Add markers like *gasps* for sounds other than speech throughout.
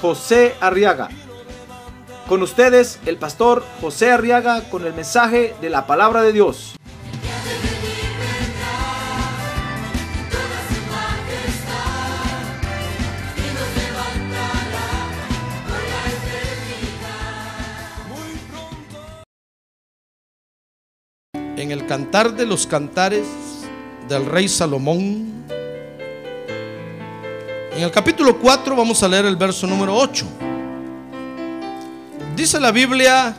José Arriaga. Con ustedes, el pastor José Arriaga con el mensaje de la palabra de Dios. en el cantar de los cantares del rey Salomón. En el capítulo 4 vamos a leer el verso número 8. Dice la Biblia,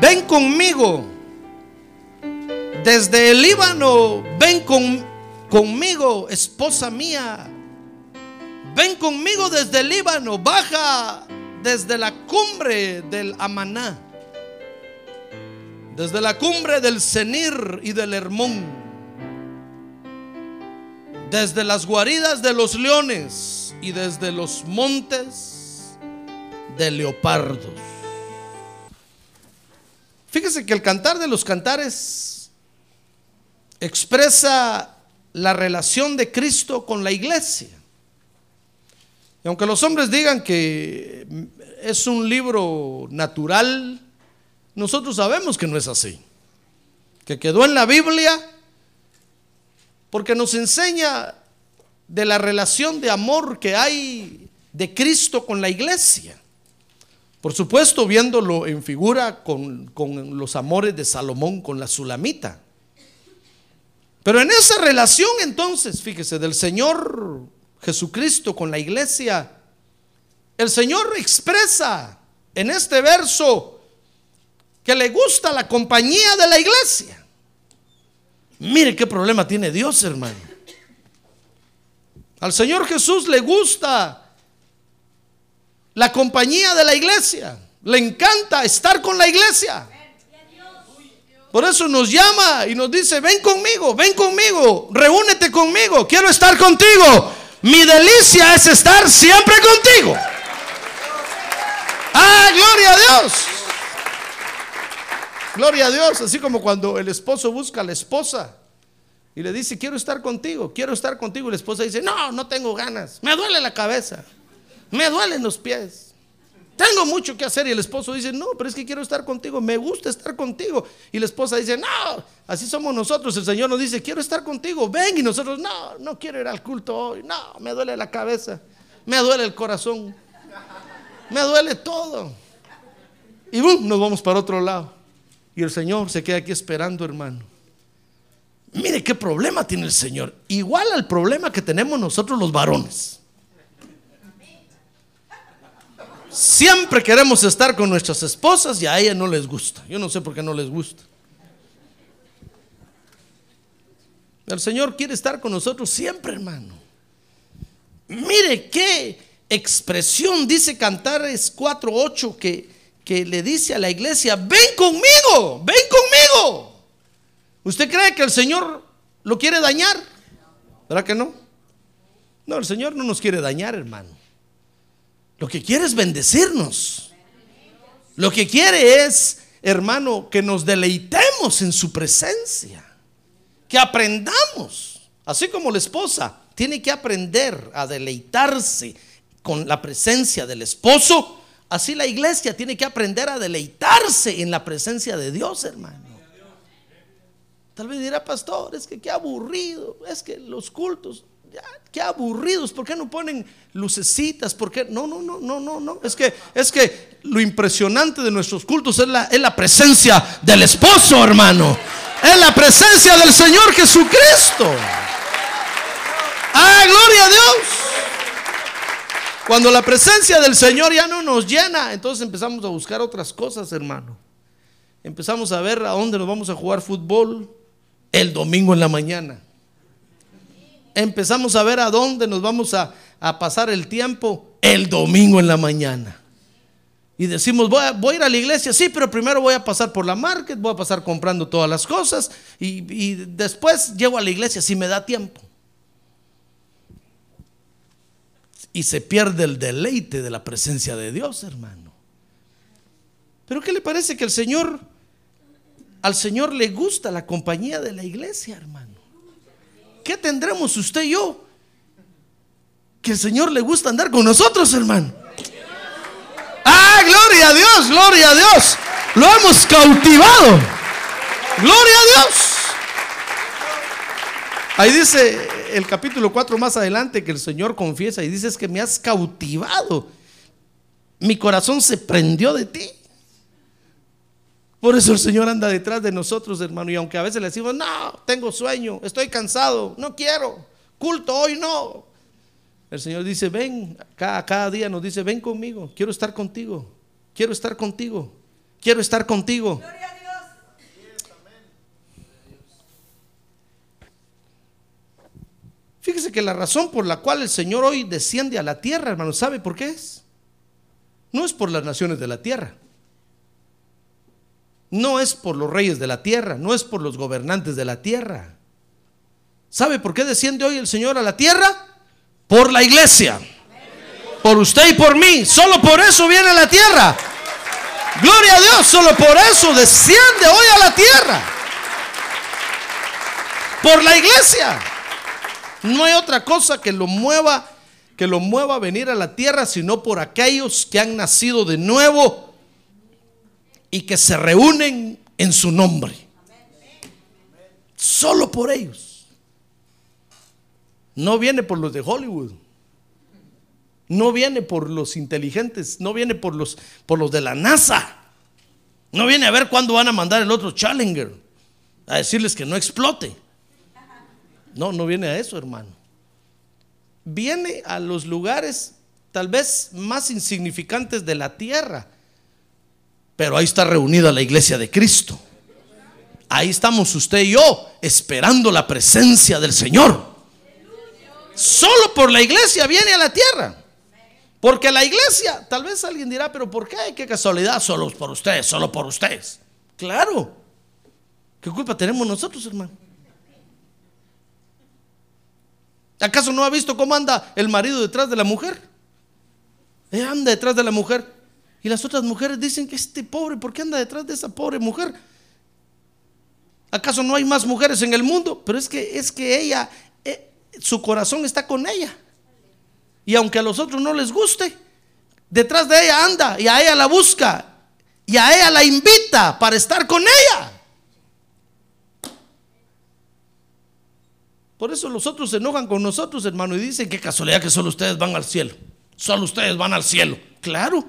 ven conmigo desde el Líbano, ven con, conmigo, esposa mía. Ven conmigo desde el Líbano, baja desde la cumbre del Amaná desde la cumbre del Cenir y del Hermón, desde las guaridas de los leones y desde los montes de leopardos. Fíjese que el cantar de los cantares expresa la relación de Cristo con la iglesia. Y aunque los hombres digan que es un libro natural, nosotros sabemos que no es así. Que quedó en la Biblia porque nos enseña de la relación de amor que hay de Cristo con la iglesia. Por supuesto, viéndolo en figura con, con, los amores de Salomón con la Sulamita. Pero en esa relación entonces, fíjese, del Señor Jesucristo con la iglesia, el Señor expresa en este verso que le gusta la compañía de la iglesia. Mire qué problema tiene Dios, hermano. Al Señor Jesús le gusta la compañía de la iglesia. Le encanta estar con la iglesia. Por eso nos llama y nos dice, ven conmigo, ven conmigo, reúnete conmigo, quiero estar contigo. Mi delicia es estar siempre contigo. Ah, gloria a Dios. Gloria a Dios, así como cuando el esposo busca a la esposa y le dice, quiero estar contigo, quiero estar contigo. Y la esposa dice, no, no tengo ganas, me duele la cabeza, me duelen los pies, tengo mucho que hacer. Y el esposo dice, no, pero es que quiero estar contigo, me gusta estar contigo. Y la esposa dice, no, así somos nosotros. El Señor nos dice, quiero estar contigo, ven. Y nosotros, no, no quiero ir al culto hoy, no, me duele la cabeza, me duele el corazón, me duele todo. Y boom, nos vamos para otro lado. Y el Señor se queda aquí esperando, hermano. Mire qué problema tiene el Señor. Igual al problema que tenemos nosotros los varones. Siempre queremos estar con nuestras esposas y a ellas no les gusta. Yo no sé por qué no les gusta. El Señor quiere estar con nosotros siempre, hermano. Mire qué expresión dice Cantares 4:8 que que le dice a la iglesia, ven conmigo, ven conmigo. ¿Usted cree que el Señor lo quiere dañar? ¿Verdad que no? No, el Señor no nos quiere dañar, hermano. Lo que quiere es bendecirnos. Lo que quiere es, hermano, que nos deleitemos en su presencia. Que aprendamos. Así como la esposa tiene que aprender a deleitarse con la presencia del esposo, Así la iglesia tiene que aprender a deleitarse en la presencia de Dios, hermano. Tal vez dirá, pastor, es que qué aburrido, es que los cultos, ya, qué aburridos, ¿por qué no ponen lucecitas? ¿Por qué? No, no, no, no, no, no. Es que, es que lo impresionante de nuestros cultos es la, es la presencia del esposo, hermano. Es la presencia del Señor Jesucristo. Ah, gloria a Dios. Cuando la presencia del Señor ya no nos llena, entonces empezamos a buscar otras cosas, hermano. Empezamos a ver a dónde nos vamos a jugar fútbol el domingo en la mañana. Empezamos a ver a dónde nos vamos a, pasar el tiempo el domingo en la mañana. Y decimos, voy a, voy a ir a la iglesia, sí, pero primero voy a pasar por la market, voy a pasar comprando todas las cosas y, y después llego a la iglesia si me da tiempo. Y se pierde el deleite de la presencia de Dios, hermano. Pero ¿qué le parece que el Señor, al Señor le gusta la compañía de la iglesia, hermano? ¿Qué tendremos usted y yo? Que el Señor le gusta andar con nosotros, hermano. Ah, gloria a Dios, gloria a Dios. Lo hemos cautivado. Gloria a Dios. Ahí dice el capítulo 4 más adelante que el Señor confiesa y dice es que me has cautivado. Mi corazón se prendió de ti. Por eso el Señor anda detrás de nosotros, hermano. Y aunque a veces le decimos, no, tengo sueño, estoy cansado, no quiero, culto hoy no. El Señor dice, ven, cada, cada día nos dice, ven conmigo, quiero estar contigo, quiero estar contigo, quiero estar contigo. Fíjese que la razón por la cual el Señor hoy desciende a la tierra, hermano, ¿sabe por qué es? No es por las naciones de la tierra. No es por los reyes de la tierra, no es por los gobernantes de la tierra. ¿Sabe por qué desciende hoy el Señor a la tierra? Por la iglesia. Por usted y por mí. Solo por eso viene a la tierra. Gloria a Dios, solo por eso desciende hoy a la tierra. Por la iglesia. No hay otra cosa que lo mueva que lo mueva a venir a la tierra, sino por aquellos que han nacido de nuevo y que se reúnen en su nombre. Solo por ellos. No viene por los de Hollywood. No viene por los inteligentes, no viene por los, por los de la NASA. No viene a ver cuándo van a mandar el otro Challenger a decirles que no explote. No, no viene a eso, hermano. Viene a los lugares tal vez más insignificantes de la tierra. Pero ahí está reunida la iglesia de Cristo. Ahí estamos usted y yo esperando la presencia del Señor. Solo por la iglesia viene a la tierra. Porque la iglesia, tal vez alguien dirá, pero ¿por qué? ¿Qué casualidad? Solo por ustedes, solo por ustedes. Claro. ¿Qué culpa tenemos nosotros, hermano? ¿Acaso no ha visto cómo anda el marido detrás de la mujer? Él anda detrás de la mujer. Y las otras mujeres dicen que este pobre, ¿por qué anda detrás de esa pobre mujer? ¿Acaso no hay más mujeres en el mundo? Pero es que es que ella, eh, su corazón está con ella. Y aunque a los otros no les guste, detrás de ella anda y a ella la busca y a ella la invita para estar con ella. Por eso los otros se enojan con nosotros, hermano, y dicen que casualidad que solo ustedes van al cielo. Solo ustedes van al cielo. Claro,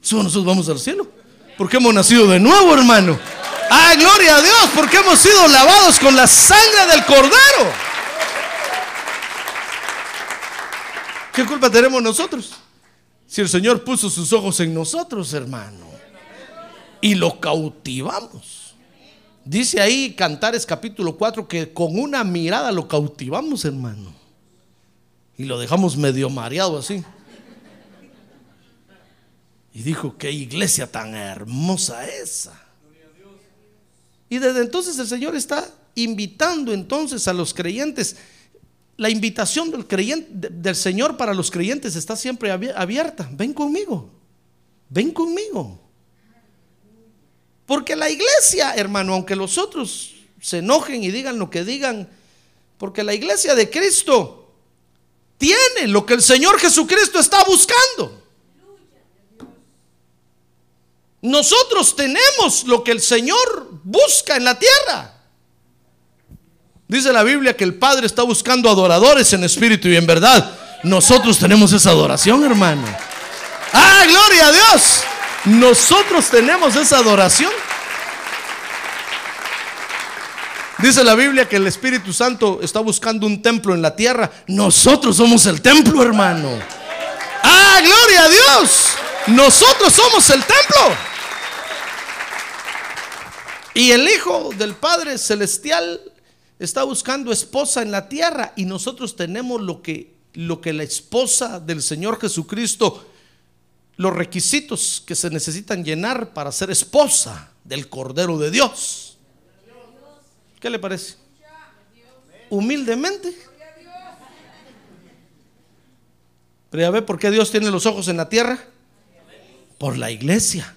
solo nosotros vamos al cielo. Porque hemos nacido de nuevo, hermano. ¡Ay, gloria a Dios! Porque hemos sido lavados con la sangre del cordero. ¿Qué culpa tenemos nosotros? Si el Señor puso sus ojos en nosotros, hermano, y lo cautivamos. Dice ahí Cantares capítulo 4 que con una mirada lo cautivamos, hermano. Y lo dejamos medio mareado así. Y dijo, qué iglesia tan hermosa esa. Y desde entonces el Señor está invitando entonces a los creyentes. La invitación del, creyente, del Señor para los creyentes está siempre abierta. Ven conmigo. Ven conmigo. Porque la iglesia, hermano, aunque los otros se enojen y digan lo que digan, porque la iglesia de Cristo tiene lo que el Señor Jesucristo está buscando. Nosotros tenemos lo que el Señor busca en la tierra. Dice la Biblia que el Padre está buscando adoradores en espíritu y en verdad. Nosotros tenemos esa adoración, hermano. Ah, gloria a Dios. Nosotros tenemos esa adoración. Dice la Biblia que el Espíritu Santo está buscando un templo en la tierra. Nosotros somos el templo, hermano. Ah, gloria a Dios. Nosotros somos el templo. Y el Hijo del Padre Celestial está buscando esposa en la tierra y nosotros tenemos lo que lo que la esposa del Señor Jesucristo, los requisitos que se necesitan llenar para ser esposa del Cordero de Dios. ¿Qué le parece? Humildemente. Pero ya ve por qué Dios tiene los ojos en la tierra. Por la iglesia.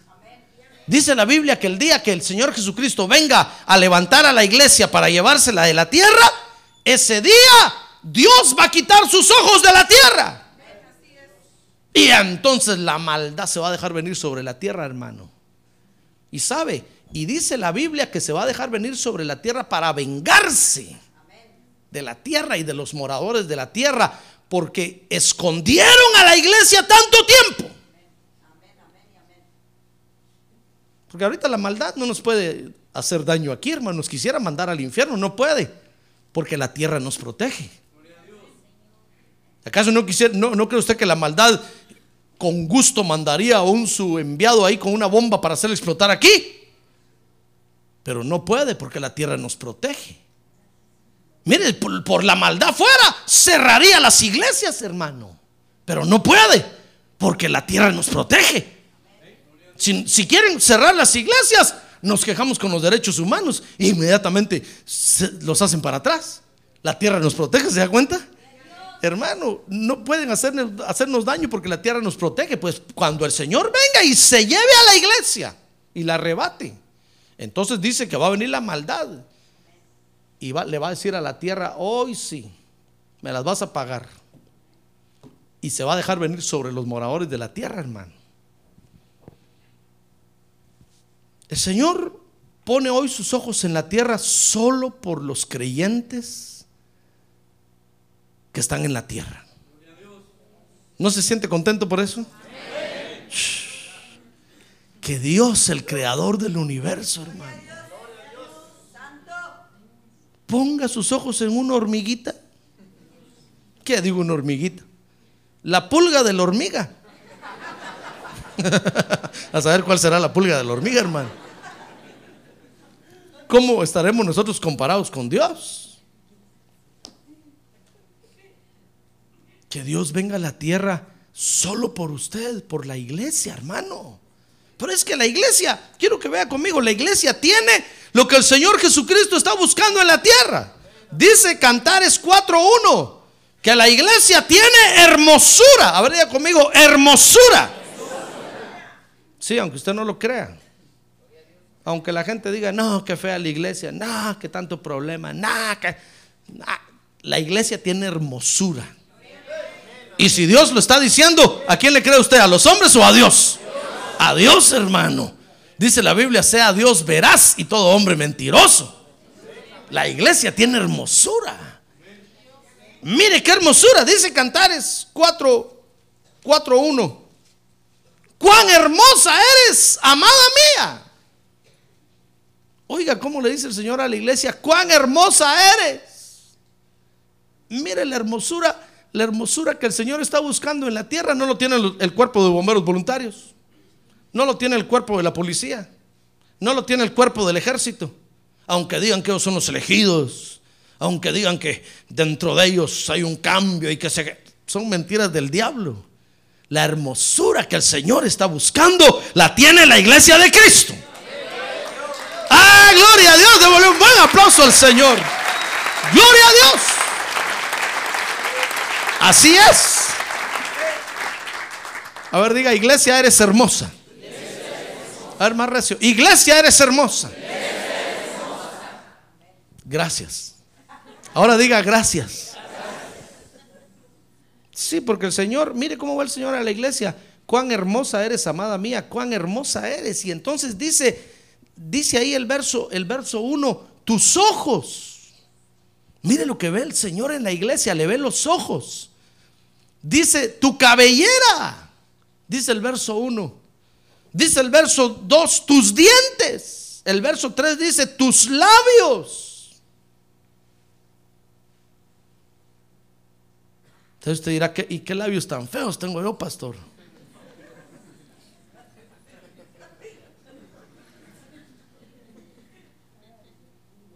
Dice la Biblia que el día que el Señor Jesucristo venga a levantar a la iglesia para llevársela de la tierra, ese día Dios va a quitar sus ojos de la tierra. Y entonces la maldad se va a dejar venir sobre la tierra, hermano. Y sabe, y dice la Biblia que se va a dejar venir sobre la tierra para vengarse de la tierra y de los moradores de la tierra, porque escondieron a la iglesia tanto tiempo. Porque ahorita la maldad no nos puede hacer daño aquí, hermanos. Quisiera mandar al infierno, no puede, porque la tierra nos protege. ¿Acaso no, quisiera, no, no cree usted que la maldad con gusto mandaría a un su enviado ahí con una bomba para hacer explotar aquí? Pero no puede porque la tierra nos protege. Mire, por, por la maldad fuera, cerraría las iglesias, hermano. Pero no puede porque la tierra nos protege. Si, quieren cerrar las iglesias, nos quejamos con los derechos humanos e inmediatamente los hacen para atrás. La tierra nos protege, ¿se da cuenta? Hermano, no pueden hacernos, hacernos daño porque la tierra nos protege. Pues cuando el Señor venga y se lleve a la iglesia y la arrebate, entonces dice que va a venir la maldad y va- le va a decir a la tierra, hoy sí, me las vas a pagar. Y se va a dejar venir sobre los moradores de la tierra, hermano. El Señor pone hoy sus ojos en la tierra solo por los creyentes que están en la tierra. ¿No se siente contento por eso? Que Dios, el creador del universo, hermano, ponga sus ojos en una hormiguita. ¿Qué digo una hormiguita? La pulga de la hormiga. *laughs* A saber cuál será la pulga de la hormiga, hermano. ¿Cómo estaremos nosotros comparados con Dios? Que Dios venga a la tierra solo por usted, por la iglesia, hermano. Pero es que la iglesia, quiero que vea conmigo, la iglesia tiene lo que el Señor Jesucristo está buscando en la tierra. Dice Cantares 4.1, que la iglesia tiene hermosura. A ver, conmigo, hermosura. Sí, aunque usted no lo crea. Aunque la gente diga, no, que fea la iglesia, no, que tanto problema, no, que... nah". La iglesia tiene hermosura. Y si Dios lo está diciendo, ¿a quién le cree usted? ¿A los hombres o a Dios? A Dios, hermano. Dice la Biblia, sea Dios veraz y todo hombre mentiroso. La iglesia tiene hermosura. Mire qué hermosura, dice Cantares 4, 4, 1. Cuán hermosa eres, amada mía. Oiga, ¿cómo le dice el Señor a la iglesia? Cuán hermosa eres. Mire la hermosura, la hermosura que el Señor está buscando en la tierra. No lo tiene el, cuerpo de bomberos voluntarios. No lo tiene el cuerpo de la policía. No lo tiene el cuerpo del ejército. Aunque digan que ellos son los elegidos. Aunque digan que dentro de ellos hay un cambio y que se... Son mentiras del diablo. La hermosura que el Señor está buscando la tiene la iglesia de Cristo. ¡Ah, gloria a Dios! Devolver un buen aplauso al Señor. ¡Gloria a Dios! Así es. A ver, diga, iglesia, eres hermosa. A ver, más recio. Iglesia, eres hermosa. Gracias. Ahora diga gracias. Sí, porque el Señor, mire cómo va el Señor a la iglesia. Cuán hermosa eres, amada mía, cuán hermosa eres. Y entonces dice, dice ahí el verso, el verso 1, tus ojos. Mire lo que ve el Señor en la iglesia, le ve los ojos. Dice, tu cabellera. Dice el verso 1. Dice el verso 2, tus dientes. El verso 3 dice, tus labios. Entonces usted dirá, ¿qué, ¿y qué labios tan feos tengo yo, pastor?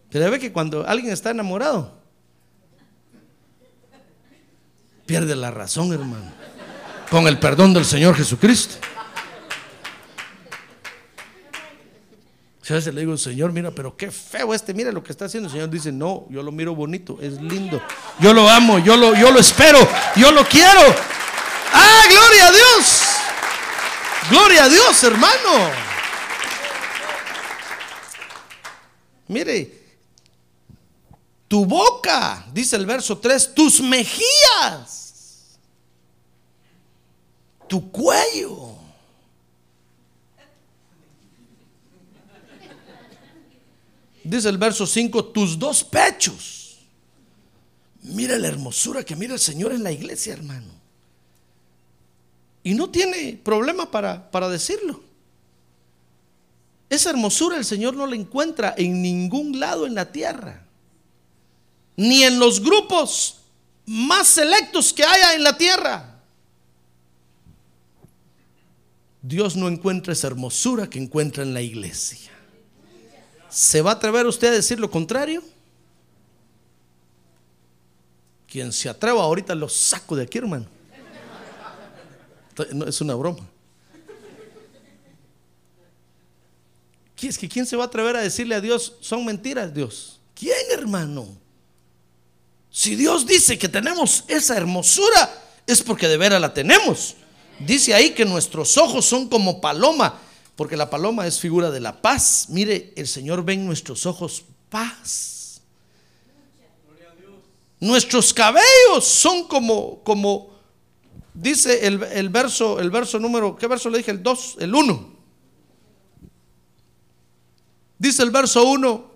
Pero ve que cuando alguien está enamorado, pierde la razón, hermano. Con el perdón del Señor Jesucristo. Si le digo, Señor, mira, pero qué feo este, mira lo que está haciendo. El Señor dice, no, yo lo miro bonito, es lindo. Yo lo amo, yo lo, yo lo espero, yo lo quiero. ¡Ah, gloria a Dios! Gloria a Dios, hermano. Mire, tu boca, dice el verso 3, tus mejillas, tu cuello. Dice el verso 5, tus dos pechos. Mira la hermosura que mira el Señor en la iglesia, hermano. Y no tiene problema para, para decirlo. Esa hermosura el Señor no la encuentra en ningún lado en la tierra. Ni en los grupos más selectos que haya en la tierra. Dios no encuentra esa hermosura que encuentra en la iglesia. ¿Se va a atrever usted a decir lo contrario? Quien se atreva ahorita lo saco de aquí, hermano. No, es una broma. Es que quién se va a atrever a decirle a Dios, son mentiras, Dios. ¿Quién, hermano? Si Dios dice que tenemos esa hermosura, es porque de veras la tenemos. Dice ahí que nuestros ojos son como paloma, porque la paloma es figura de la paz. Mire, el Señor ve en nuestros ojos paz. Nuestros cabellos son como, como Dice el, verso, el verso número, ¿qué verso le dije? El 2, el 1. Dice el verso 1,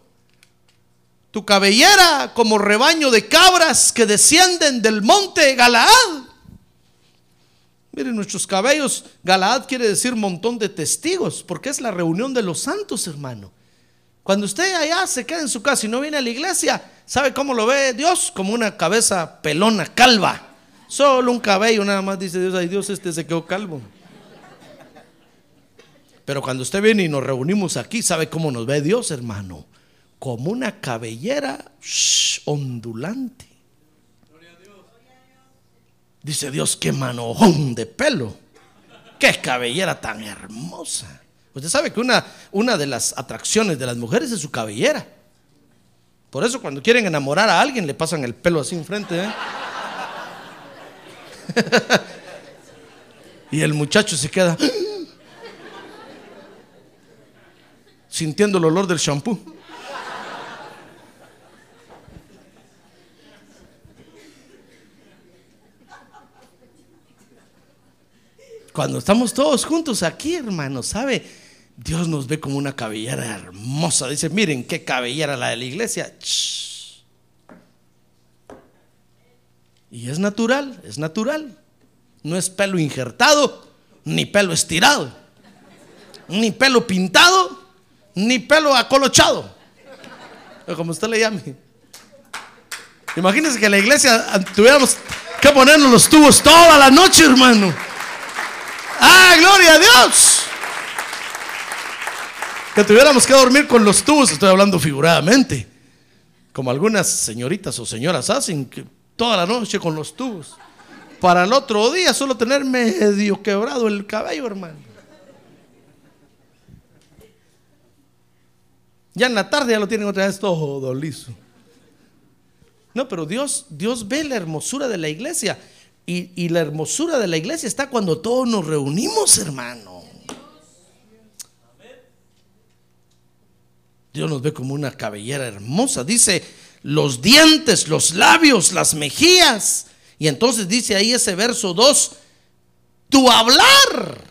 tu cabellera como rebaño de cabras que descienden del monte Galaad. Miren, nuestros cabellos, Galaad quiere decir montón de testigos, porque es la reunión de los santos, hermano. Cuando usted allá se queda en su casa y no viene a la iglesia, ¿sabe cómo lo ve Dios? Como una cabeza pelona, calva. Solo un cabello nada más dice Dios, ay Dios, este se quedó calvo. Pero cuando usted viene y nos reunimos aquí, ¿sabe cómo nos ve Dios, hermano? Como una cabellera ondulante. Dice Dios, qué manojón de pelo. Qué cabellera tan hermosa. Usted sabe que una, una de las atracciones de las mujeres es su cabellera. Por eso cuando quieren enamorar a alguien le pasan el pelo así enfrente. ¿eh? *laughs* y el muchacho se queda *gasps* sintiendo el olor del shampoo. Cuando estamos todos juntos aquí, hermano, ¿sabe? Dios nos ve como una cabellera hermosa. Dice, miren qué cabellera la de la iglesia. Y es natural, es natural. No es pelo injertado, ni pelo estirado, ni pelo pintado, ni pelo acolochado. Como usted le llame. Imagínense que en la iglesia tuviéramos que ponernos los tubos toda la noche, hermano. ¡Ah, gloria a Dios! Que tuviéramos que dormir con los tubos, estoy hablando figuradamente, como algunas señoritas o señoras hacen, que toda la noche con los tubos. Para el otro día solo tener medio quebrado el cabello, hermano. Ya en la tarde ya lo tienen otra vez todo liso. No, pero Dios, Dios ve la hermosura de la iglesia. Y, la hermosura de la iglesia está cuando todos nos reunimos, hermano. Dios nos ve como una cabellera hermosa. Dice, los dientes, los labios, las mejillas. Y entonces dice ahí ese verso 2, tu hablar.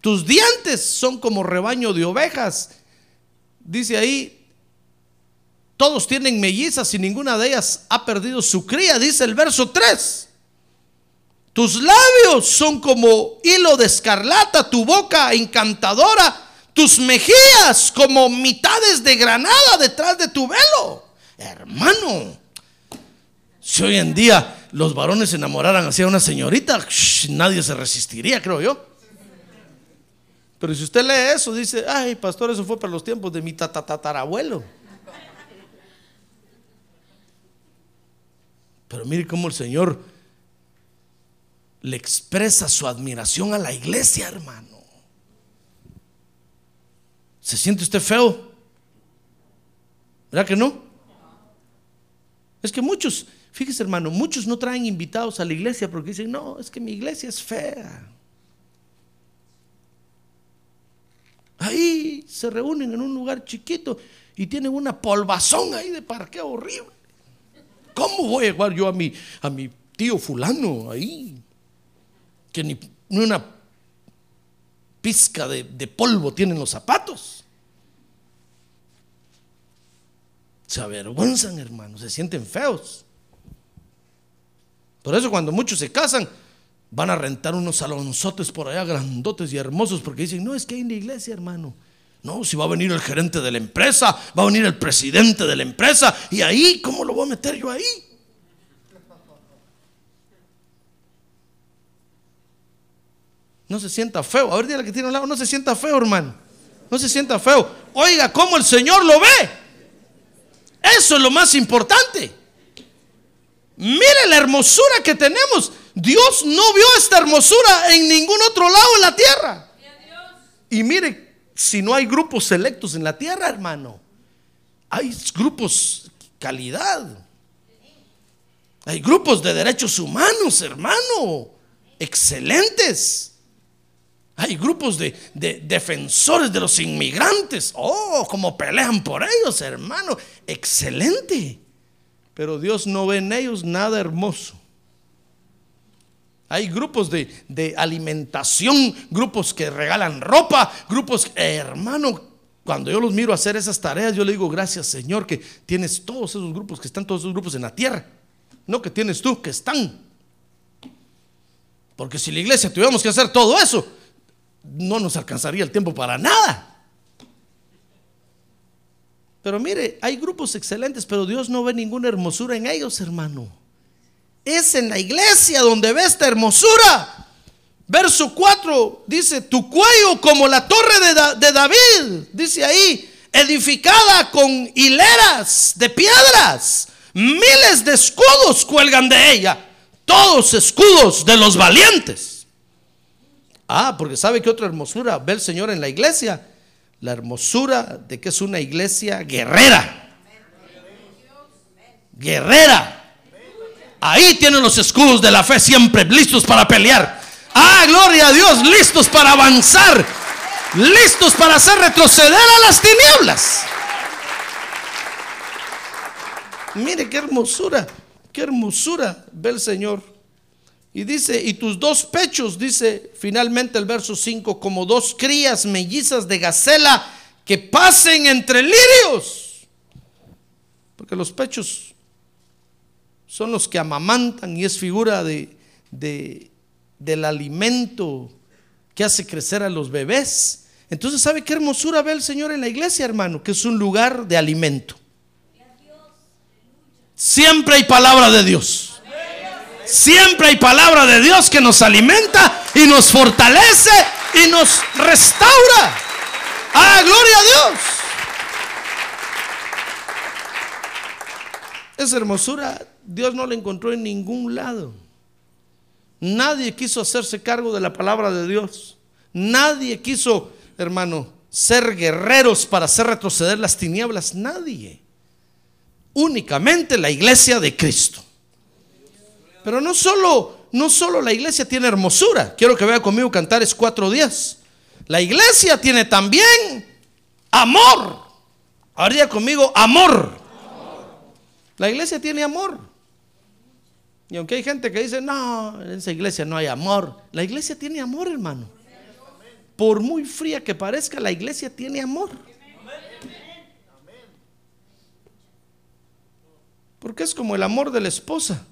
Tus dientes son como rebaño de ovejas. Dice ahí, todos tienen mellizas y ninguna de ellas ha perdido su cría, dice el verso 3. Tus labios son como hilo de escarlata, tu boca encantadora tus mejillas como mitades de granada detrás de tu velo. Hermano, si hoy en día los varones se enamoraran hacia una señorita, nadie se resistiría, creo yo. Pero si usted lee eso, dice, ay, pastor, eso fue para los tiempos de mi tatatarabuelo. Pero mire cómo el Señor le expresa su admiración a la iglesia, hermano. ¿Se siente usted feo? ¿Verdad que no? Es que muchos, fíjese hermano, muchos no traen invitados a la iglesia porque dicen, no, es que mi iglesia es fea. Ahí se reúnen en un lugar chiquito y tienen una polvazón ahí de parqueo horrible. ¿Cómo voy a llevar yo a mi, a mi tío fulano ahí? Que ni, una pizca de, de polvo tienen los zapatos. Se avergüenzan, hermanos, se sienten feos. Por eso cuando muchos se casan, van a rentar unos salonzotes por allá grandotes y hermosos porque dicen, no, es que hay en la iglesia, hermano. No, si va a venir el gerente de la empresa, va a venir el presidente de la empresa, y ahí, ¿cómo lo voy a meter yo ahí? No se sienta feo. A ver, dígale que tiene un lado, no se sienta feo, hermano. No se sienta feo. Oiga, ¿cómo el Señor lo ve? Eso es lo más importante. Mire la hermosura que tenemos. Dios no vio esta hermosura en ningún otro lado en la tierra. Y mire, si no hay grupos selectos en la tierra, hermano, hay grupos calidad. Hay grupos de derechos humanos, hermano, excelentes. Hay grupos de, defensores de los inmigrantes. Oh, como pelean por ellos, hermano. Excelente. Pero Dios no ve en ellos nada hermoso. Hay grupos de, alimentación, grupos que regalan ropa, grupos, hermano, cuando yo los miro hacer esas tareas, yo le digo, gracias Señor, que tienes todos esos grupos, que están todos esos grupos en la tierra. No que tienes tú, que están. Porque si la iglesia tuviéramos que hacer todo eso, no nos alcanzaría el tiempo para nada. Pero mire, hay grupos excelentes, pero Dios no ve ninguna hermosura en ellos, hermano. Es en la iglesia donde ve esta hermosura. Verso 4 dice, tu cuello como la torre de, David, dice ahí, edificada con hileras de piedras. Miles de escudos cuelgan de ella, todos escudos de los valientes. Ah, porque sabe que otra hermosura ve el Señor en la iglesia. La hermosura de que es una iglesia guerrera. Guerrera. Ahí tienen los escudos de la fe siempre listos para pelear. Ah, gloria a Dios, listos para avanzar. Listos para hacer retroceder a las tinieblas. Mire qué hermosura, qué hermosura ve el Señor. Y dice, y tus dos pechos, dice finalmente el verso 5, como dos crías mellizas de gacela que pasen entre lirios. Porque los pechos son los que amamantan y es figura de, del alimento que hace crecer a los bebés. Entonces, ¿sabe qué hermosura ve el Señor en la iglesia, hermano? Que es un lugar de alimento. Siempre hay palabra de Dios. Siempre hay palabra de Dios que nos alimenta y nos fortalece y nos restaura. ¡Ah, gloria a Dios! Esa hermosura Dios no la encontró en ningún lado. Nadie quiso hacerse cargo de la palabra de Dios. Nadie quiso, hermano, ser guerreros para hacer retroceder las tinieblas. Nadie. Únicamente la iglesia de Cristo. Pero no solo, no solo la iglesia tiene hermosura. Quiero que vea conmigo Cantares cuatro días. La iglesia tiene también amor. Ahora conmigo amor. La iglesia tiene amor. Y aunque hay gente que dice, no, en esa iglesia no hay amor. La iglesia tiene amor, hermano. Por muy fría que parezca, la iglesia tiene amor. Porque es como el amor de la esposa.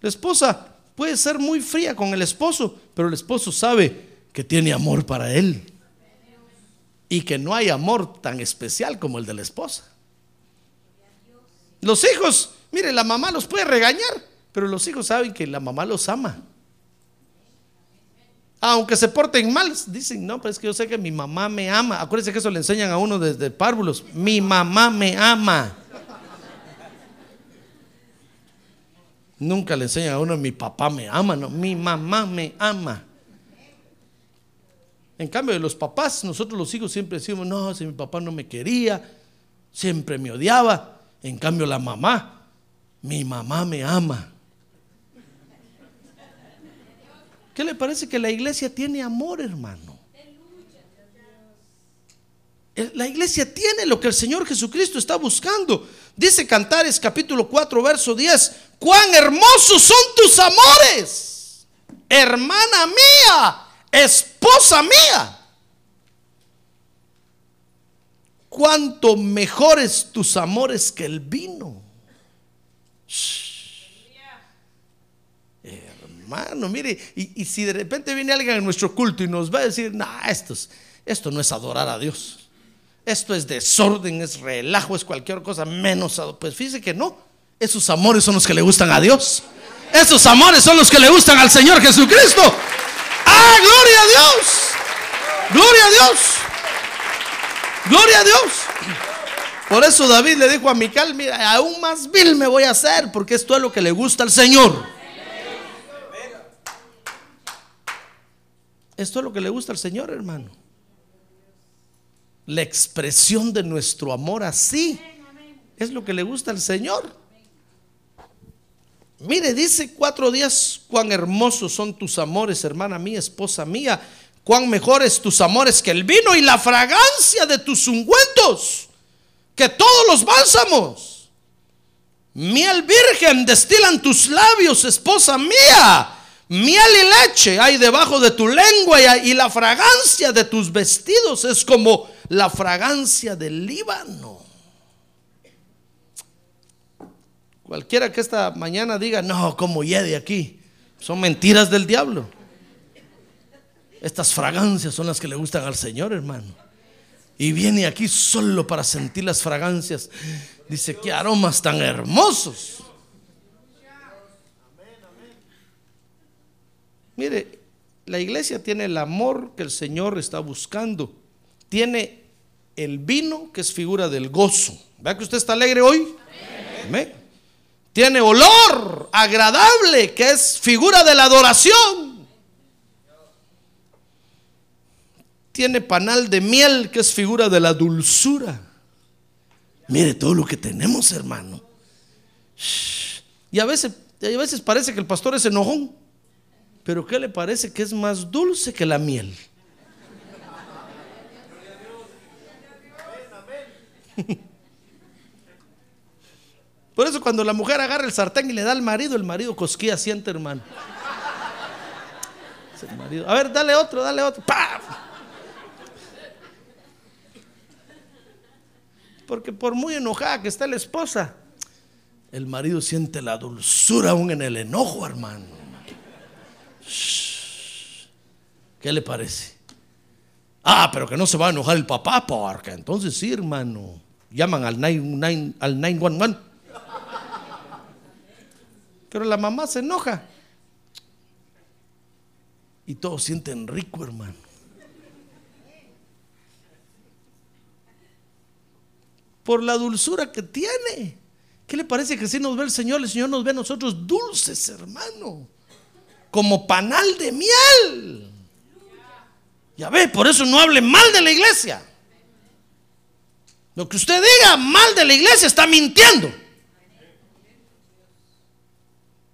La esposa puede ser muy fría con el esposo, pero el esposo sabe que tiene amor para él. Y que no hay amor tan especial como el de la esposa. Los hijos, mire, la mamá los puede regañar, pero los hijos saben que la mamá los ama. Aunque se porten mal, dicen, no, pero es que yo sé que mi mamá me ama. Acuérdense que eso le enseñan a uno desde párvulos. Mi mamá me ama. Nunca le enseñan a uno, mi papá me ama, no, mi mamá me ama. En cambio, de los papás, nosotros los hijos siempre decimos, no, si mi papá no me quería, siempre me odiaba. En cambio, la mamá, mi mamá me ama. ¿Qué le parece que la iglesia tiene amor, hermano? La iglesia tiene lo que el Señor Jesucristo está buscando. Dice Cantares capítulo 4, verso 10, cuán hermosos son tus amores, hermana mía, esposa mía. Cuánto mejores tus amores que el vino. Hermano, mire, y, si de repente viene alguien en nuestro culto y nos va a decir, no, esto, esto no es adorar a Dios. Esto es desorden, es relajo, es cualquier cosa menos. Pues fíjese que no. Esos amores son los que le gustan a Dios. Esos amores son los que le gustan al Señor Jesucristo. ¡Ah, gloria a Dios! ¡Gloria a Dios! ¡Gloria a Dios! Por eso David le dijo a Mical, mira, aún más vil me voy a hacer, porque esto es lo que le gusta al Señor. Esto es lo que le gusta al Señor, hermano la expresión de nuestro amor así. Es lo que le gusta al Señor. Mire, dice cuatro días, cuán hermosos son tus amores, hermana mía, esposa mía, cuán mejores tus amores que el vino y la fragancia de tus ungüentos, que todos los bálsamos. Miel virgen destilan tus labios, esposa mía. Miel y leche hay debajo de tu lengua y la fragancia de tus vestidos es como la fragancia del Líbano. Cualquiera que esta mañana diga, no, como de aquí, son mentiras del diablo. Estas fragancias son las que le gustan al Señor, hermano. Y viene aquí solo para sentir las fragancias. Dice, qué aromas tan hermosos. Mire, la iglesia tiene el amor que el Señor está buscando. Tiene el vino, que es figura del gozo. ¿Vea que usted está alegre hoy? Tiene olor agradable, que es figura de la adoración. Tiene panal de miel, que es figura de la dulzura. Mire todo lo que tenemos, hermano. Y a veces, a veces parece que el pastor es enojón. Pero ¿qué le parece que es más dulce que la miel? *laughs* Por eso cuando la mujer agarra el sartén y le da al marido, el marido cosquilla siente, hermano. A ver, dale otro, dale otro. Porque por muy enojada que está la esposa, el marido siente la dulzura aún en el enojo, hermano. ¿Qué le parece? Ah, pero que no se va a enojar el papá, porque entonces sí, hermano llaman al, 9, al 911. Pero la mamá se enoja. Y todos sienten rico, hermano. Por la dulzura que tiene. ¿Qué le parece que si nos ve el Señor, el Señor nos ve a nosotros dulces, hermano? Como panal de miel. Ya ve, por eso no hable mal de la iglesia. Lo que usted diga mal de la iglesia está mintiendo.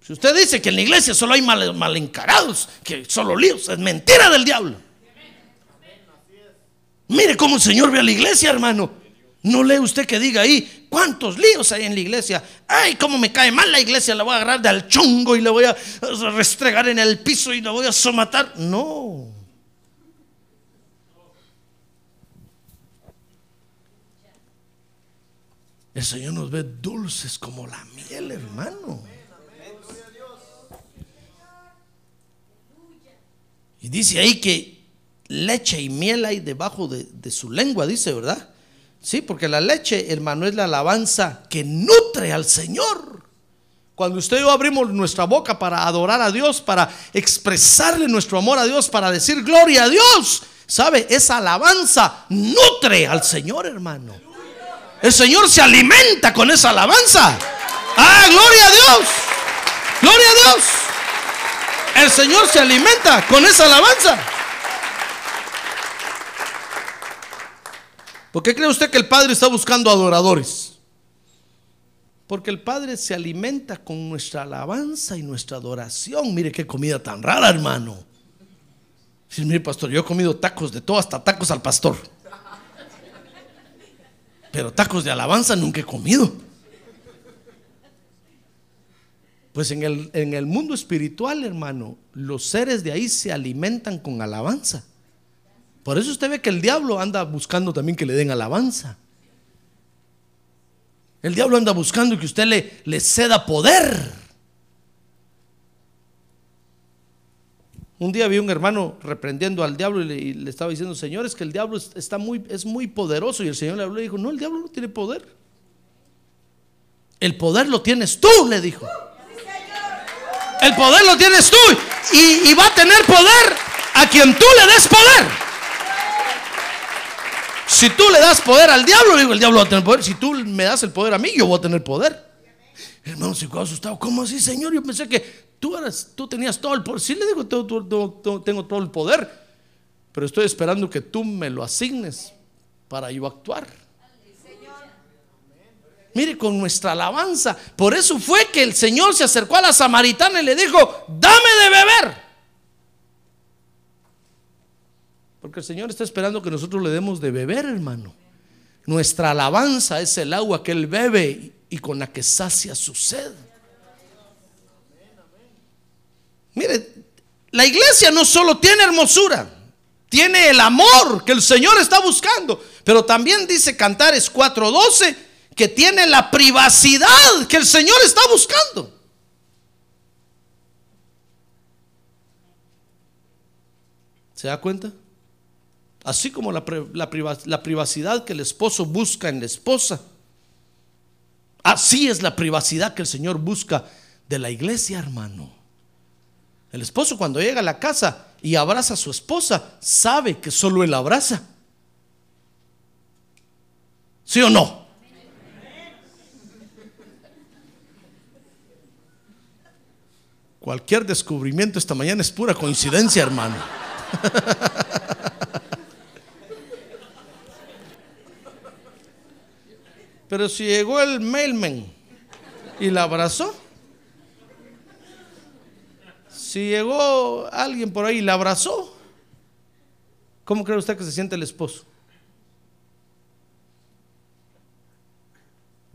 Si usted dice que en la iglesia solo hay mal, encarados, que solo líos, es mentira del diablo. Mire cómo el Señor ve a la iglesia, hermano. No lee usted que diga ahí, ¿cuántos líos hay en la iglesia? Ay, cómo me cae mal la iglesia, la voy a agarrar del chongo y la voy a restregar en el piso y la voy a somatar. No. El Señor nos ve dulces como la miel, hermano. Y dice ahí que leche y miel hay debajo de, su lengua, dice, ¿verdad? Sí, porque la leche, hermano, es la alabanza que nutre al Señor. Cuando usted y yo abrimos nuestra boca para adorar a Dios, para expresarle nuestro amor a Dios, para decir gloria a Dios, ¿sabe? Esa alabanza nutre al Señor, hermano. El Señor se alimenta con esa alabanza. Ah, gloria a Dios. Gloria a Dios. El Señor se alimenta con esa alabanza. ¿Por qué cree usted que el Padre está buscando adoradores? Porque el Padre se alimenta con nuestra alabanza y nuestra adoración. Mire qué comida tan rara, hermano. Sí, mire, pastor, yo he comido tacos de todo, hasta tacos al pastor. Pero tacos de alabanza nunca he comido. Pues en el, en el mundo espiritual, hermano, los seres de ahí se alimentan con alabanza. Por eso usted ve que el diablo anda buscando también que le den alabanza. El diablo anda buscando que usted le, le ceda poder. Un día vi un hermano reprendiendo al diablo y le, estaba diciendo, Señor, es que el diablo es- está muy, es muy poderoso. Y el Señor le habló y dijo, no, el diablo no tiene poder. El poder lo tienes tú, le dijo. El poder lo tienes tú y, y va a tener poder a quien tú le des poder. Si tú le das poder al diablo, digo, el diablo va a tener poder. Si tú me das el poder a mí, yo voy a tener poder. Hermano se quedó asustado. ¿Cómo así, Señor? Yo pensé que tú, eras, tú tenías todo el poder. Sí, le digo, tengo todo el poder. Pero estoy esperando que tú me lo asignes para yo actuar. Mire, con nuestra alabanza. Por eso fue que el Señor se acercó a la samaritana y le dijo, dame de beber. Porque el Señor está esperando que nosotros le demos de beber, hermano. Nuestra alabanza es el agua que Él bebe y con la que sacia su sed. Mire, la iglesia no solo tiene hermosura, tiene el amor que el Señor está buscando, pero también dice Cantares 4:12 que tiene la privacidad que el Señor está buscando. ¿Se da cuenta? Así como la, la priva- la privacidad que el esposo busca en la esposa, así es la privacidad que el Señor busca de la iglesia, hermano. El esposo cuando llega a la casa y abraza a su esposa, sabe que solo él abraza. ¿Sí o no? Cualquier descubrimiento esta mañana es pura coincidencia, hermano. *laughs* Pero si llegó el mailman y la abrazó, si llegó alguien por ahí y la abrazó, ¿cómo cree usted que se siente el esposo?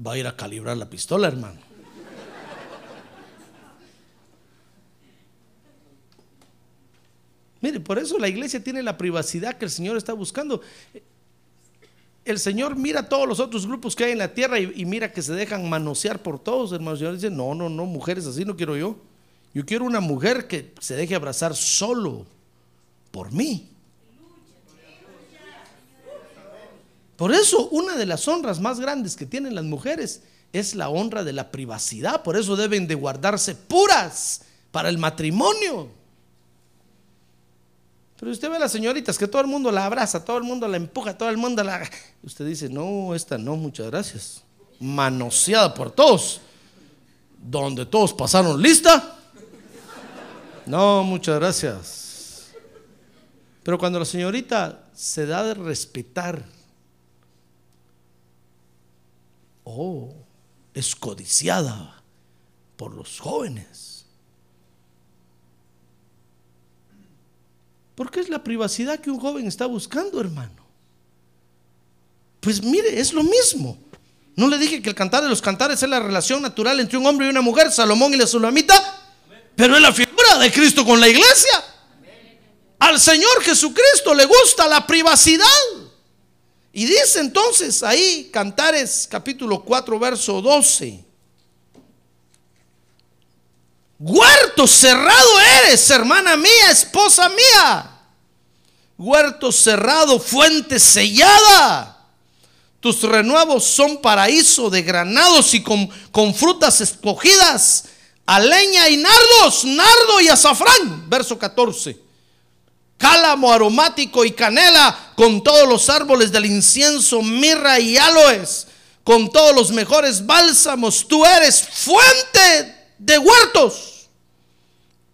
Va a ir a calibrar la pistola, hermano. Mire, por eso la iglesia tiene la privacidad que el Señor está buscando. El Señor mira todos los otros grupos que hay en la tierra y, mira que se dejan manosear por todos, hermanos. El dice, no, no, no, mujeres así no quiero yo. Yo quiero una mujer que se deje abrazar solo por mí. Por eso, una de las honras más grandes que tienen las mujeres es la honra de la privacidad. Por eso deben de guardarse puras para el matrimonio. Pero usted ve a las señoritas que todo el mundo la abraza, todo el mundo la empuja, todo el mundo la... Usted dice, no, esta no, muchas gracias. Manoseada por todos. Donde todos pasaron lista. No, muchas gracias. Pero cuando la señorita se da de respetar, oh, es codiciada por los jóvenes. Porque es la privacidad que un joven está buscando, hermano. Pues mire, es lo mismo. No le dije que el cantar de los cantares es la relación natural entre un hombre y una mujer, Salomón y la Sulamita, pero es la figura de Cristo con la iglesia. Al Señor Jesucristo le gusta la privacidad. Y dice entonces ahí, Cantares capítulo 4, verso 12. Huerto cerrado eres, hermana mía, esposa mía. Huerto cerrado, fuente sellada. Tus renuevos son paraíso de granados y con, con frutas escogidas, a leña y nardos, nardo y azafrán. Verso 14. Cálamo aromático y canela, con todos los árboles del incienso, mirra y aloes, con todos los mejores bálsamos. Tú eres fuente de huertos.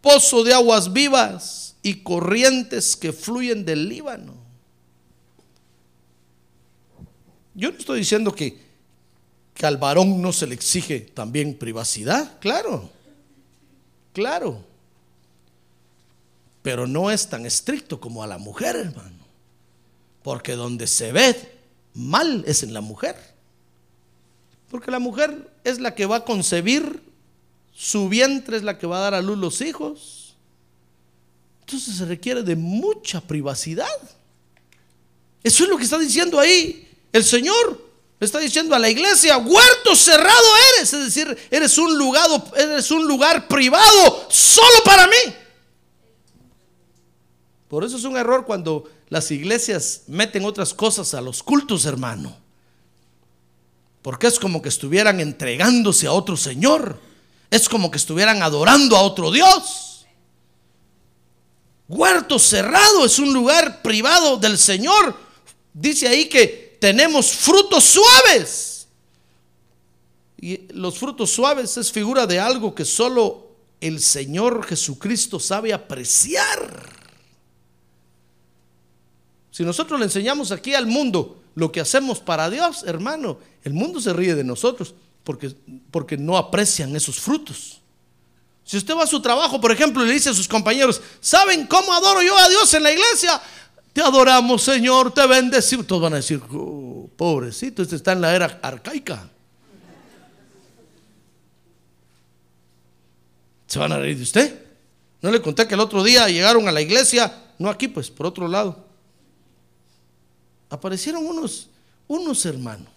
Pozo de aguas vivas y corrientes que fluyen del Líbano. Yo no estoy diciendo que, que al varón no se le exige también privacidad, claro, claro, pero no es tan estricto como a la mujer, hermano, porque donde se ve mal es en la mujer, porque la mujer es la que va a concebir, su vientre es la que va a dar a luz los hijos, entonces se requiere de mucha privacidad. Eso es lo que está diciendo ahí el Señor está diciendo a la iglesia, huerto cerrado eres, es decir, eres un lugar, eres un lugar privado solo para mí. Por eso es un error cuando las iglesias meten otras cosas a los cultos, hermano. Porque es como que estuvieran entregándose a otro Señor. Es como que estuvieran adorando a otro Dios. Huerto cerrado es un lugar privado del Señor. Dice ahí que tenemos frutos suaves. Y los frutos suaves es figura de algo que solo el Señor Jesucristo sabe apreciar. Si nosotros le enseñamos aquí al mundo lo que hacemos para Dios, hermano, el mundo se ríe de nosotros porque, porque no aprecian esos frutos. Si usted va a su trabajo, por ejemplo, y le dice a sus compañeros, ¿saben cómo adoro yo a Dios en la iglesia? Te adoramos, Señor, te bendecimos. Todos van a decir, oh, pobrecito, este está en la era arcaica. ¿Se van a reír de usted? No le conté que el otro día llegaron a la iglesia, no aquí, pues, por otro lado. Aparecieron unos, unos hermanos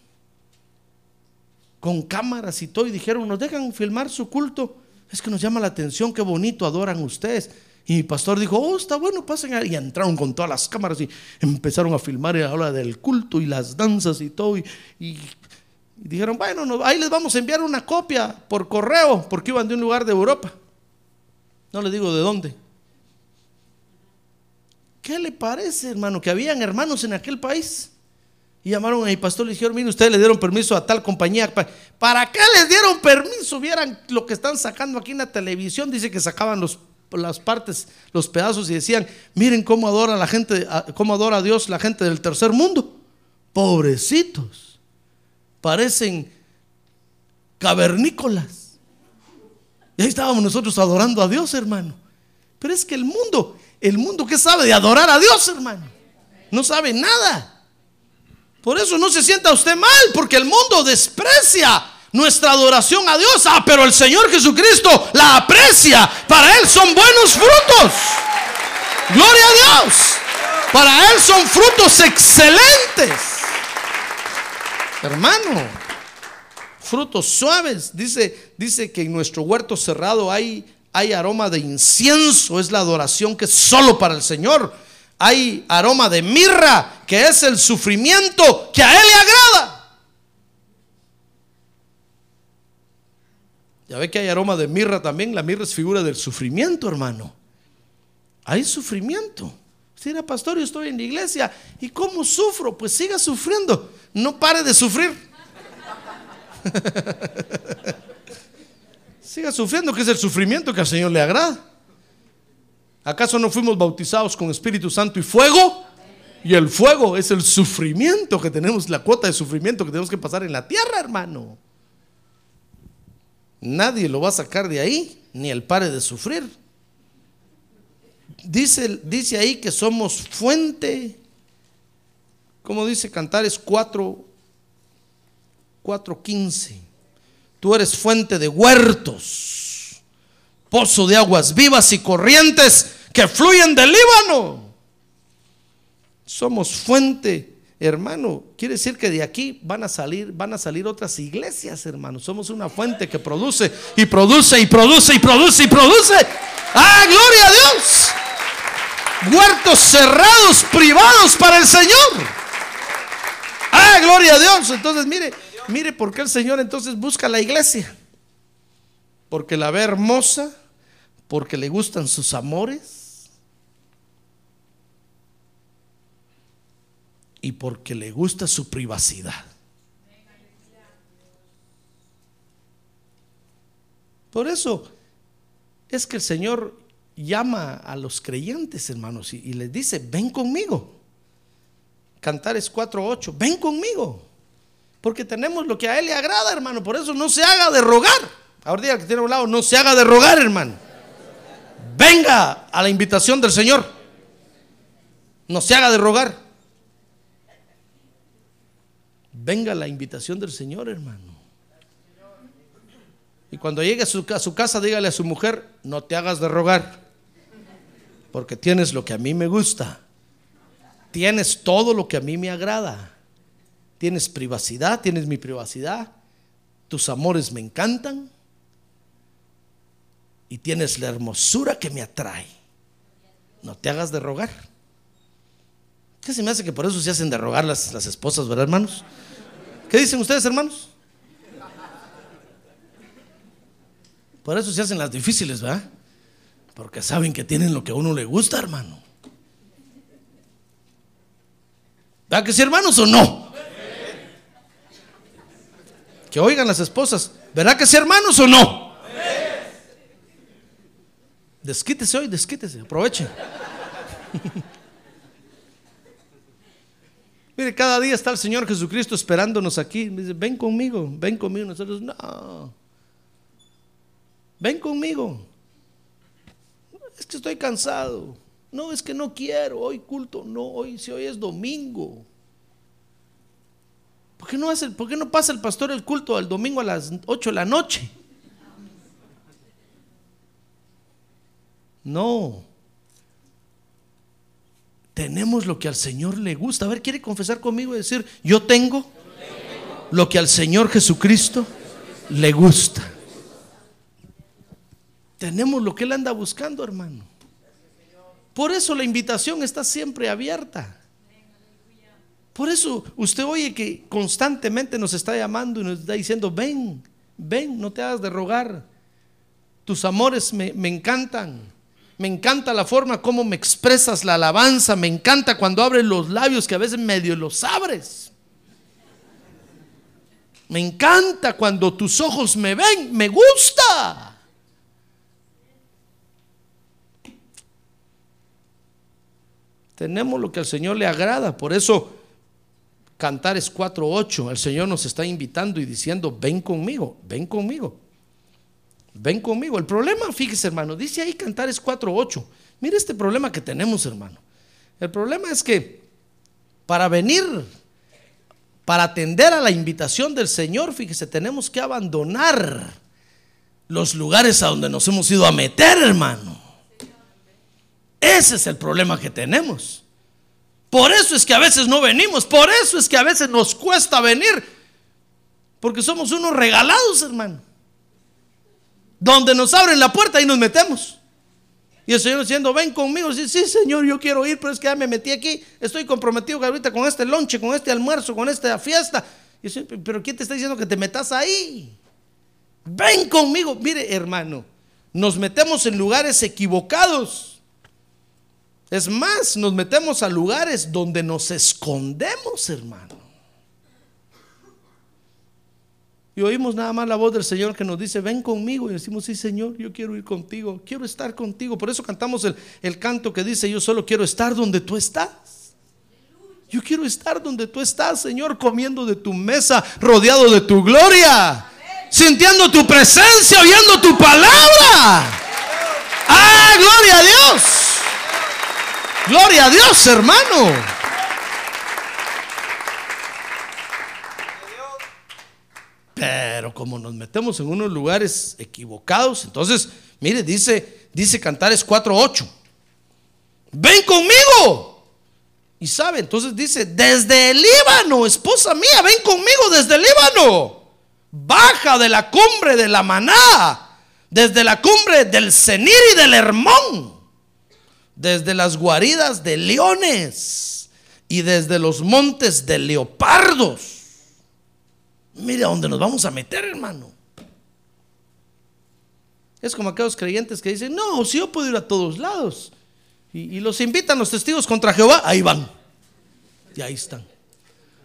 con cámaras y todo y dijeron, nos dejan filmar su culto. Es que nos llama la atención, qué bonito adoran ustedes. Y mi pastor dijo, oh, está bueno, pasen. Y entraron con todas las cámaras y empezaron a filmar la hora del culto y las danzas y todo. Y, dijeron, bueno, ahí les vamos a enviar una copia por correo, porque iban de un lugar de Europa. No le digo de dónde. ¿Qué le parece, hermano? Que habían hermanos en aquel país. Y llamaron a mi pastor y le dijeron, mire, ustedes le dieron permiso a tal compañía. ¿Para qué les dieron permiso? Vieran lo que están sacando aquí en la televisión. Dice que sacaban los las partes, los pedazos y decían, miren cómo adora la gente, cómo adora a Dios la gente del tercer mundo. Pobrecitos, parecen cavernícolas. Y ahí estábamos nosotros adorando a Dios, hermano. Pero es que el mundo, el mundo que sabe de adorar a Dios, hermano, no sabe nada. Por eso no se sienta usted mal, porque el mundo desprecia nuestra adoración a Dios. Ah, pero el Señor Jesucristo la aprecia. Para Él son buenos frutos. Gloria a Dios. Para Él son frutos excelentes. Hermano, frutos suaves. Dice, dice que en nuestro huerto cerrado hay, hay aroma de incienso. Es la adoración que es solo para el Señor. Hay aroma de mirra, que es el sufrimiento que a Él le agrada. Ya ve que hay aroma de mirra también. La mirra es figura del sufrimiento, hermano. Hay sufrimiento. Si era pastor, yo estoy en la iglesia. ¿Y cómo sufro? Pues siga sufriendo. No pare de sufrir. *laughs* siga sufriendo, que es el sufrimiento que al Señor le agrada. ¿Acaso no fuimos bautizados con Espíritu Santo y fuego? Y el fuego es el sufrimiento que tenemos, la cuota de sufrimiento que tenemos que pasar en la tierra, hermano. Nadie lo va a sacar de ahí, ni el pare de sufrir. Dice, dice ahí que somos fuente, como dice Cantares 4, 4.15. Tú eres fuente de huertos, pozo de aguas vivas y corrientes que fluyen del Líbano. Somos fuente Hermano, quiere decir que de aquí van a salir, van a salir otras iglesias, hermano. Somos una fuente que produce y produce y produce y produce y produce. ¡Ah, gloria a Dios! Huertos cerrados, privados para el Señor. ¡Ah, gloria a Dios! Entonces, mire, mire por qué el Señor entonces busca la iglesia. Porque la ve hermosa, porque le gustan sus amores y porque le gusta su privacidad. Por eso es que el Señor llama a los creyentes, hermanos, y, les dice, ven conmigo. Cantares 4.8, ven conmigo. Porque tenemos lo que a Él le agrada, hermano. Por eso no se haga de rogar. Ahora diga que tiene un lado, no se haga de rogar, hermano. Venga a la invitación del Señor. No se haga de rogar. Venga a la invitación del Señor, hermano. Y cuando llegue a su, a su casa, dígale a su mujer, no te hagas de rogar. Porque tienes lo que a mí me gusta. Tienes todo lo que a mí me agrada. Tienes privacidad, tienes mi privacidad. Tus amores me encantan. Y tienes la hermosura que me atrae. No te hagas de rogar. ¿Qué se me hace que por eso se hacen de rogar las, las esposas, verdad, hermanos? ¿Qué dicen ustedes, hermanos? Por eso se hacen las difíciles, ¿verdad? Porque saben que tienen lo que a uno le gusta, hermano. ¿Verdad que sí, hermanos, o no? Que oigan las esposas, ¿verdad que sí, hermanos, o no? Desquítese hoy, desquítese, aproveche. *laughs* Mire, cada día está el Señor Jesucristo esperándonos aquí. Dice, ven conmigo, ven conmigo. Nosotros, no. Ven conmigo. Es que estoy cansado. No, es que no quiero. Hoy culto. No, hoy si hoy es domingo. ¿Por qué no, hace, ¿Por qué no pasa el pastor el culto el domingo a las 8 de la noche? No. Tenemos lo que al Señor le gusta. A ver, ¿quiere confesar conmigo y decir, yo tengo lo que al Señor Jesucristo le gusta? Tenemos lo que Él anda buscando, hermano. Por eso la invitación está siempre abierta. Por eso usted oye que constantemente nos está llamando y nos está diciendo, ven, ven, no te hagas de rogar. Tus amores me, me encantan. Me encanta la forma como me expresas la alabanza. Me encanta cuando abres los labios que a veces medio los abres. Me encanta cuando tus ojos me ven. Me gusta. Tenemos lo que al Señor le agrada. Por eso Cantares 4.8, el Señor nos está invitando y diciendo, ven conmigo, ven conmigo. Ven conmigo. El problema, fíjese hermano, dice ahí Cantares 4.8. Mire este problema que tenemos hermano. El problema es que para venir, para atender a la invitación del Señor, fíjese, tenemos que abandonar los lugares a donde nos hemos ido a meter, hermano. Ese es el problema que tenemos. Por eso es que a veces no venimos, por eso es que a veces nos cuesta venir, porque somos unos regalados, hermano. Donde nos abren la puerta y nos metemos. Y el Señor diciendo, ven conmigo. Sí, sí, Señor, yo quiero ir, pero es que ya me metí aquí. Estoy comprometido ahorita con este lonche, con este almuerzo, con esta fiesta. Pero ¿quién te está diciendo que te metas ahí? Ven conmigo. Mire, hermano, nos metemos en lugares equivocados. Es más, nos metemos a lugares donde nos escondemos, hermano. Y oímos nada más la voz del Señor que nos dice, ven conmigo. Y decimos, sí, Señor, yo quiero ir contigo, quiero estar contigo. Por eso cantamos el, el canto que dice, yo solo quiero estar donde tú estás. Yo quiero estar donde tú estás, Señor, comiendo de tu mesa, rodeado de tu gloria, sintiendo tu presencia, oyendo tu palabra. ¡Ah, gloria a Dios! Gloria a Dios, hermano. Pero como nos metemos en unos lugares equivocados, entonces, mire, dice, dice Cantares 4:8. Ven conmigo. Y sabe, entonces dice, desde el Líbano, esposa mía, ven conmigo desde el Líbano. Baja de la cumbre de la Maná, desde la cumbre del Cenir y del Hermón, desde las guaridas de leones y desde los montes de leopardos Mire a dónde nos vamos a meter, hermano. Es como aquellos creyentes que dicen, no, si yo puedo ir a todos lados. Y, los invitan los testigos contra Jehová, ahí van. Y ahí están.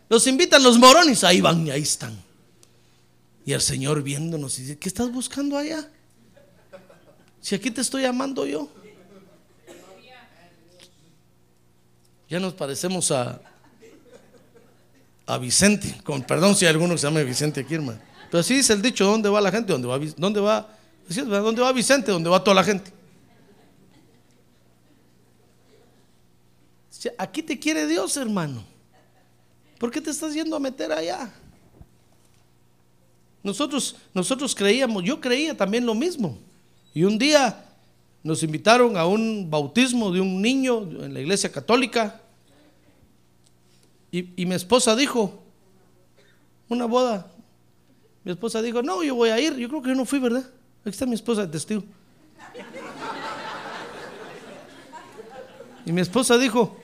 Los invitan los morones, ahí van y ahí están. Y el Señor viéndonos y dice, ¿qué estás buscando allá? Si aquí te estoy llamando yo. Ya nos parecemos a, a Vicente. Con perdón si hay alguno que se llama Vicente aquí, hermano. Pero así dice el dicho, ¿dónde va la gente? ¿Dónde va, dónde va. ¿Dónde va Vicente? ¿Dónde va toda la gente? Aquí te quiere Dios, hermano. ¿Por qué te estás yendo a meter allá? Nosotros, nosotros creíamos, yo creía también lo mismo. Y un día nos invitaron a un bautismo de un niño en la iglesia católica. Y, mi esposa dijo, una boda. Mi esposa dijo, no, yo voy a ir. Yo creo que yo no fui, ¿verdad? Aquí está mi esposa de testigo. Y mi esposa dijo,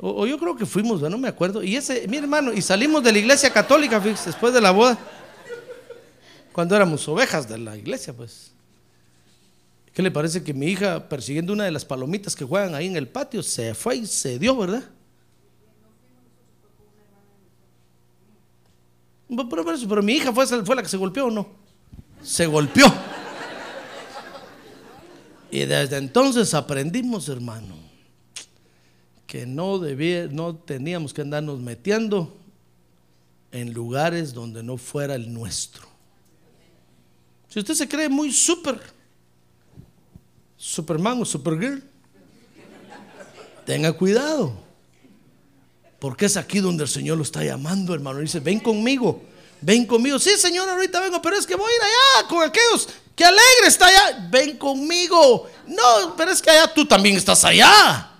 o, yo creo que fuimos, no me acuerdo. Y ese, mi hermano, y salimos de la iglesia católica, después de la boda. Cuando éramos ovejas de la iglesia, pues. ¿Qué le parece que mi hija, persiguiendo una de las palomitas que juegan ahí en el patio, se fue y se dio, ¿verdad? Pero, mi hija fue, fue la que se golpeó o no? Se golpeó. Y desde entonces aprendimos, hermano, que no, debía, no teníamos que andarnos metiendo en lugares donde no fuera el nuestro. Si usted se cree muy super, Superman o Supergirl, tenga cuidado. Porque es aquí donde el Señor lo está llamando, hermano. Dice, ven conmigo, ven conmigo. Sí, Señor, ahorita vengo, pero es que voy a ir allá con aquellos que alegre está allá. Ven conmigo. No, pero es que allá tú también estás allá.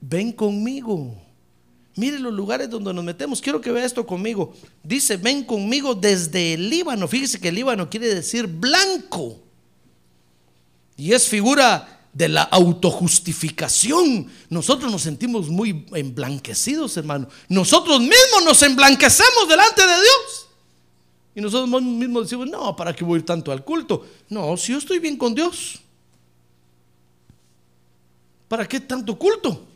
Ven conmigo. Mire los lugares donde nos metemos. Quiero que vea esto conmigo. Dice, ven conmigo desde el Líbano. Fíjese que el Líbano quiere decir blanco. Y es figura de la autojustificación. Nosotros nos sentimos muy emblanquecidos, hermano. Nosotros mismos nos emblanquecemos delante de Dios. Y nosotros mismos decimos, no, ¿para qué voy a ir tanto al culto? No, si yo estoy bien con Dios. ¿Para qué tanto culto?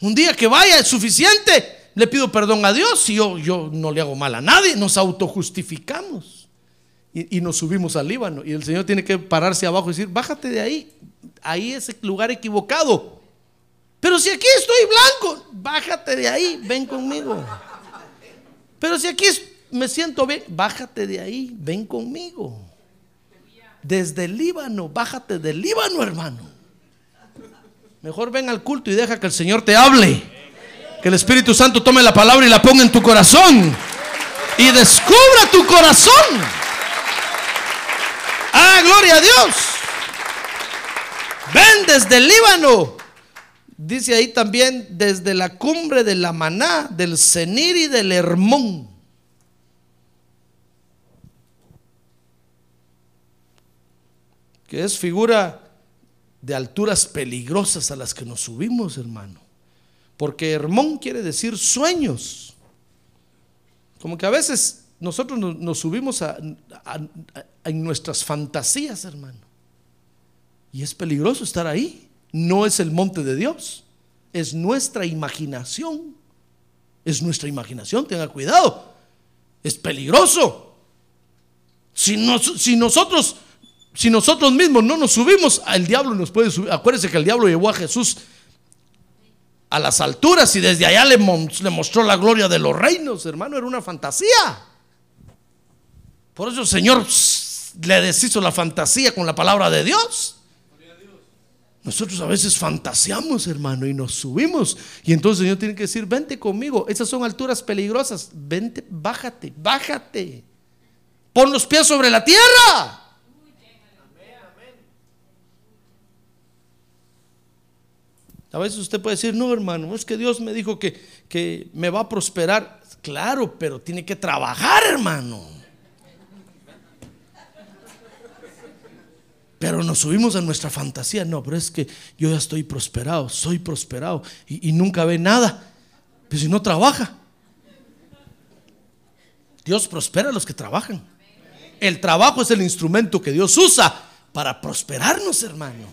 Un día que vaya es suficiente. Le pido perdón a Dios y yo, yo no le hago mal a nadie. Nos autojustificamos. Y, nos subimos al Líbano. Y el Señor tiene que pararse abajo y decir, bájate de ahí. Ahí es el lugar equivocado. Pero si aquí estoy blanco, bájate de ahí, ven conmigo. Pero si aquí me siento bien, bájate de ahí, ven conmigo. Desde el Líbano, bájate del Líbano, hermano. Mejor ven al culto y deja que el Señor te hable. Que el Espíritu Santo tome la palabra y la ponga en tu corazón. Y descubra tu corazón. Gloria a Dios. Ven desde el Líbano. Dice ahí también desde la cumbre de la Maná, del Senir y del Hermón. Que es figura de alturas peligrosas a las que nos subimos, hermano. Porque Hermón quiere decir sueños. Como que a veces nosotros nos, subimos a, en nuestras fantasías, hermano. Y es peligroso estar ahí. No es el monte de Dios. Es nuestra imaginación. Es nuestra imaginación. Tenga cuidado. Es peligroso. Si, si nosotros, si nosotros mismos no nos subimos, el diablo nos puede subir. Acuérdense que el diablo llevó a Jesús a las alturas y desde allá le mostró la gloria de los reinos, hermano. Era una fantasía. Por eso el Señor le deshizo la fantasía con la palabra de Dios. Nosotros a veces fantaseamos, hermano, y nos subimos. Y entonces el Señor tiene que decir, vente conmigo. Esas son alturas peligrosas. Vente, bájate, bájate. Pon los pies sobre la tierra. A veces usted puede decir, no, hermano, es que Dios me dijo que, que me va a prosperar. Claro, pero tiene que trabajar, hermano. Pero nos subimos a nuestra fantasía. No, pero es que yo ya estoy prosperado, soy prosperado y, nunca ve nada. Pero si no trabaja, Dios prospera a los que trabajan. El trabajo es el instrumento que Dios usa para prosperarnos, hermano.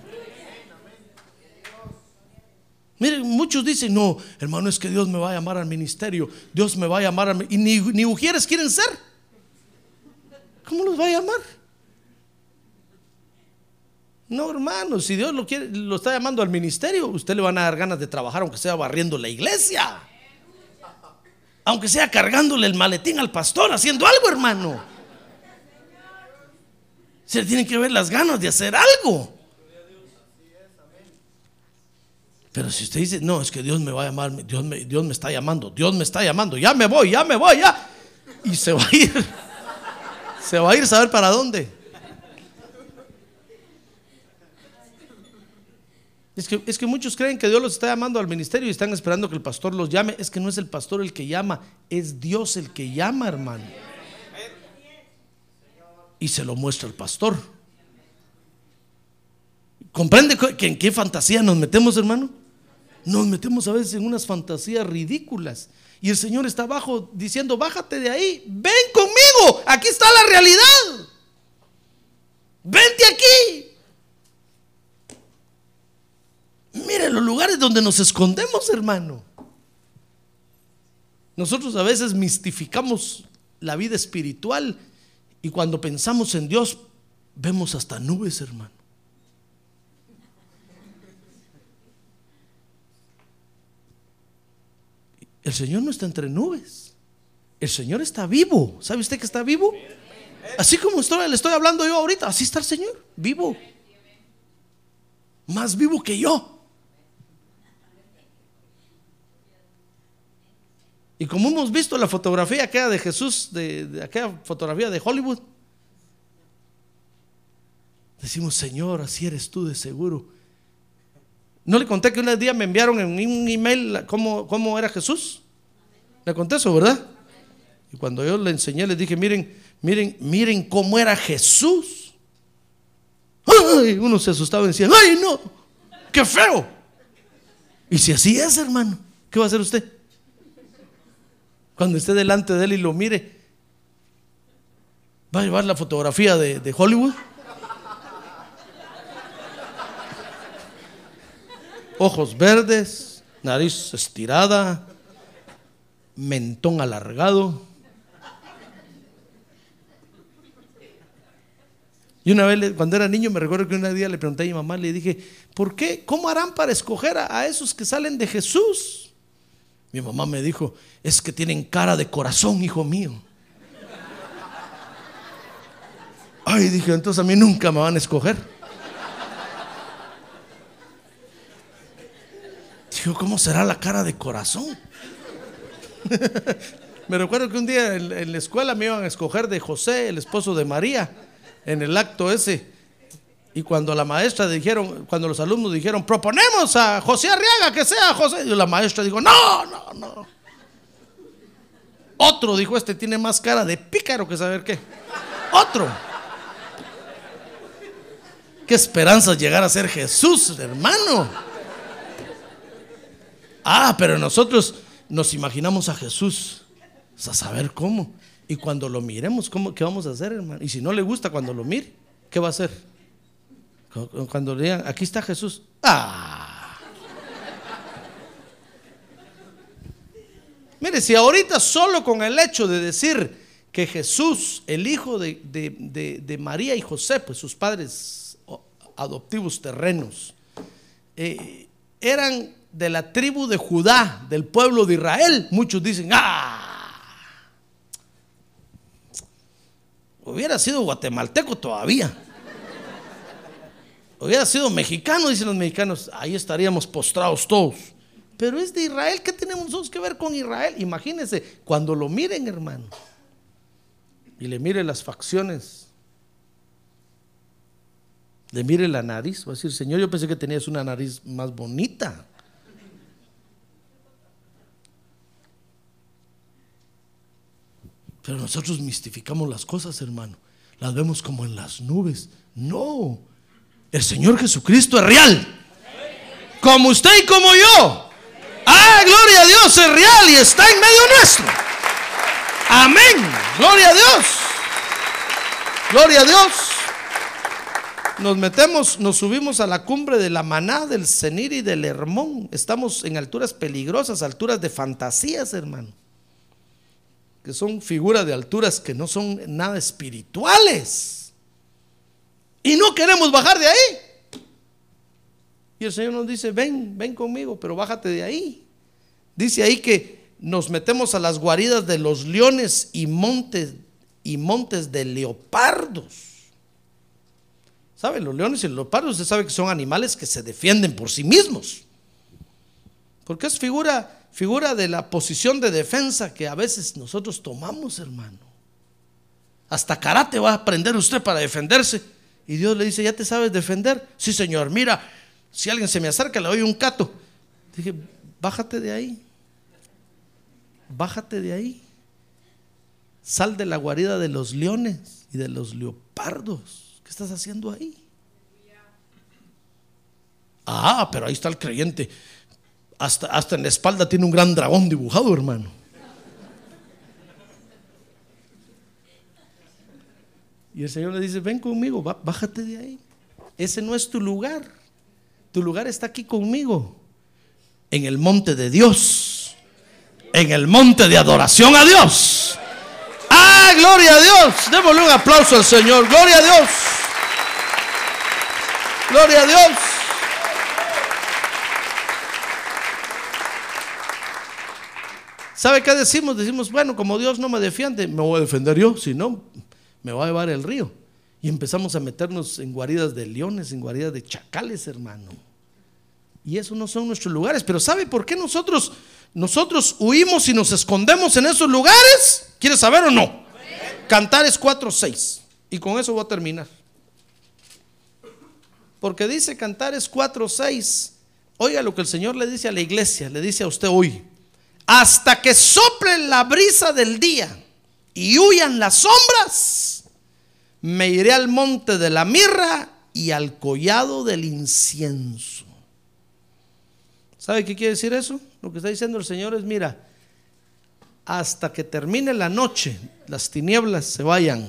Miren, muchos dicen, no, hermano, es que Dios me va a llamar al ministerio, Dios me va a llamar al... Y ni, ni ujieres quieren ser. ¿Cómo los va a llamar? No, hermano, si Dios lo quiere, lo está llamando al ministerio, usted le van a dar ganas de trabajar aunque sea barriendo la iglesia. Aunque sea cargándole el maletín al pastor, haciendo algo, hermano. Se le tienen que ver las ganas de hacer algo. Pero si usted dice, no, es que Dios me va a llamar, Dios me, Dios me está llamando, Dios me está llamando, ya me voy, ya me voy, ya. Y se va a ir. Se va a ir saber para dónde. Es que, es que muchos creen que Dios los está llamando al ministerio y están esperando que el pastor los llame. Es que no es el pastor el que llama, es Dios el que llama, hermano. Y se lo muestra el pastor. ¿Comprende que en qué fantasía nos metemos, hermano? Nos metemos a veces en unas fantasías ridículas. Y el Señor está abajo diciendo, bájate de ahí, ven conmigo, aquí está la realidad. Vente aquí. Mire los lugares donde nos escondemos, hermano. Nosotros a veces mistificamos la vida espiritual y cuando pensamos en Dios vemos hasta nubes, hermano. El Señor no está entre nubes. El Señor está vivo. ¿Sabe usted que está vivo? Así como le estoy hablando yo ahorita, así está el Señor, vivo. Más vivo que yo. Y como hemos visto la fotografía aquella de Jesús, de, aquella fotografía de Hollywood, decimos, Señor, así eres tú de seguro. No le conté que un día me enviaron en un email cómo, cómo era Jesús. Le conté eso, ¿verdad? Y cuando yo le enseñé, les dije, miren, miren, miren cómo era Jesús. Uno se asustaba y decía, ay, no, qué feo. Y si así es, hermano, ¿qué va a hacer usted? Cuando esté delante de él y lo mire, ¿va a llevar la fotografía de, de Hollywood? ojos verdes, nariz estirada, mentón alargado. Y una vez, cuando era niño, me recuerdo que un día le pregunté a mi mamá, le dije, ¿por qué? ¿Cómo harán para escoger a, esos que salen de Jesús? Mi mamá me dijo, es que tienen cara de corazón, hijo mío. Ay, dije, entonces a mí nunca me van a escoger. ¿cómo será la cara de corazón? *laughs* me recuerdo que un día en, la escuela me iban a escoger de José, el esposo de María, en el acto ese. Y cuando la maestra dijeron, cuando los alumnos dijeron, proponemos a José Arriaga que sea José, y la maestra dijo, no, no, no. Otro dijo, este tiene más cara de pícaro que saber qué. Otro. Qué esperanza llegar a ser Jesús, hermano. Ah, pero nosotros nos imaginamos a Jesús, a saber cómo. Y cuando lo miremos, ¿cómo, ¿qué vamos a hacer, hermano? Y si no le gusta cuando lo mire, ¿qué va a hacer? Cuando digan, aquí está Jesús. ¡Ah! Mire, si ahorita solo con el hecho de decir que Jesús, el hijo de, María y José, pues sus padres adoptivos terrenos, eh, eran de la tribu de Judá, del pueblo de Israel, muchos dicen, ah, hubiera sido guatemalteco todavía. Hubiera sido mexicano, dicen los mexicanos, ahí estaríamos postrados todos. Pero es de Israel, ¿qué tenemos nosotros que ver con Israel? Imagínense, cuando lo miren, hermano, y le miren las facciones, le mire la nariz, va a decir, Señor, yo pensé que tenías una nariz más bonita. Pero nosotros mistificamos las cosas, hermano. Las vemos como en las nubes. No. El Señor Jesucristo es real. Como usted y como yo. Ah, gloria a Dios, es real y está en medio nuestro. Amén. Gloria a Dios. Gloria a Dios. Nos metemos, nos subimos a la cumbre de la Maná, del Cenir y del Hermón. Estamos en alturas peligrosas, alturas de fantasías, hermano que son figuras de alturas que no son nada espirituales. Y no queremos bajar de ahí. Y el Señor nos dice, ven, ven conmigo, pero bájate de ahí. Dice ahí que nos metemos a las guaridas de los leones y montes y montes de leopardos. ¿Saben? Los leones y los leopardos, usted sabe que son animales que se defienden por sí mismos. Porque es figura, figura de la posición de defensa que a veces nosotros tomamos, hermano. Hasta karate va a aprender usted para defenderse. Y Dios le dice, ¿ya te sabes defender? Sí, Señor, mira, si alguien se me acerca, le doy un cato. Dije, bájate de ahí. Bájate de ahí. Sal de la guarida de los leones y de los leopardos. ¿Qué estás haciendo ahí? Ah, pero ahí está el creyente. Hasta, hasta en la espalda tiene un gran dragón dibujado, hermano. Y el Señor le dice, ven conmigo, bájate de ahí. Ese no es tu lugar. Tu lugar está aquí conmigo, en el monte de Dios, en el monte de adoración a Dios. ¡Ah, gloria a Dios! Démosle un aplauso al Señor. Gloria a Dios. Gloria a Dios. ¿Sabe qué decimos? Decimos, bueno, como Dios no me defiende, me voy a defender yo, si no, me va a llevar el río. Y empezamos a meternos en guaridas de leones, en guaridas de chacales, hermano. Y esos no son nuestros lugares. Pero ¿sabe por qué nosotros, nosotros huimos y nos escondemos en esos lugares? ¿Quieres saber o no? Cantares 4.6. Y con eso voy a terminar. Porque dice Cantares 4.6. Oiga lo que el Señor le dice a la iglesia, le dice a usted hoy. Hasta que sople la brisa del día y huyan las sombras, me iré al monte de la mirra y al collado del incienso. ¿Sabe qué quiere decir eso? Lo que está diciendo el Señor es, mira, hasta que termine la noche, las tinieblas se vayan,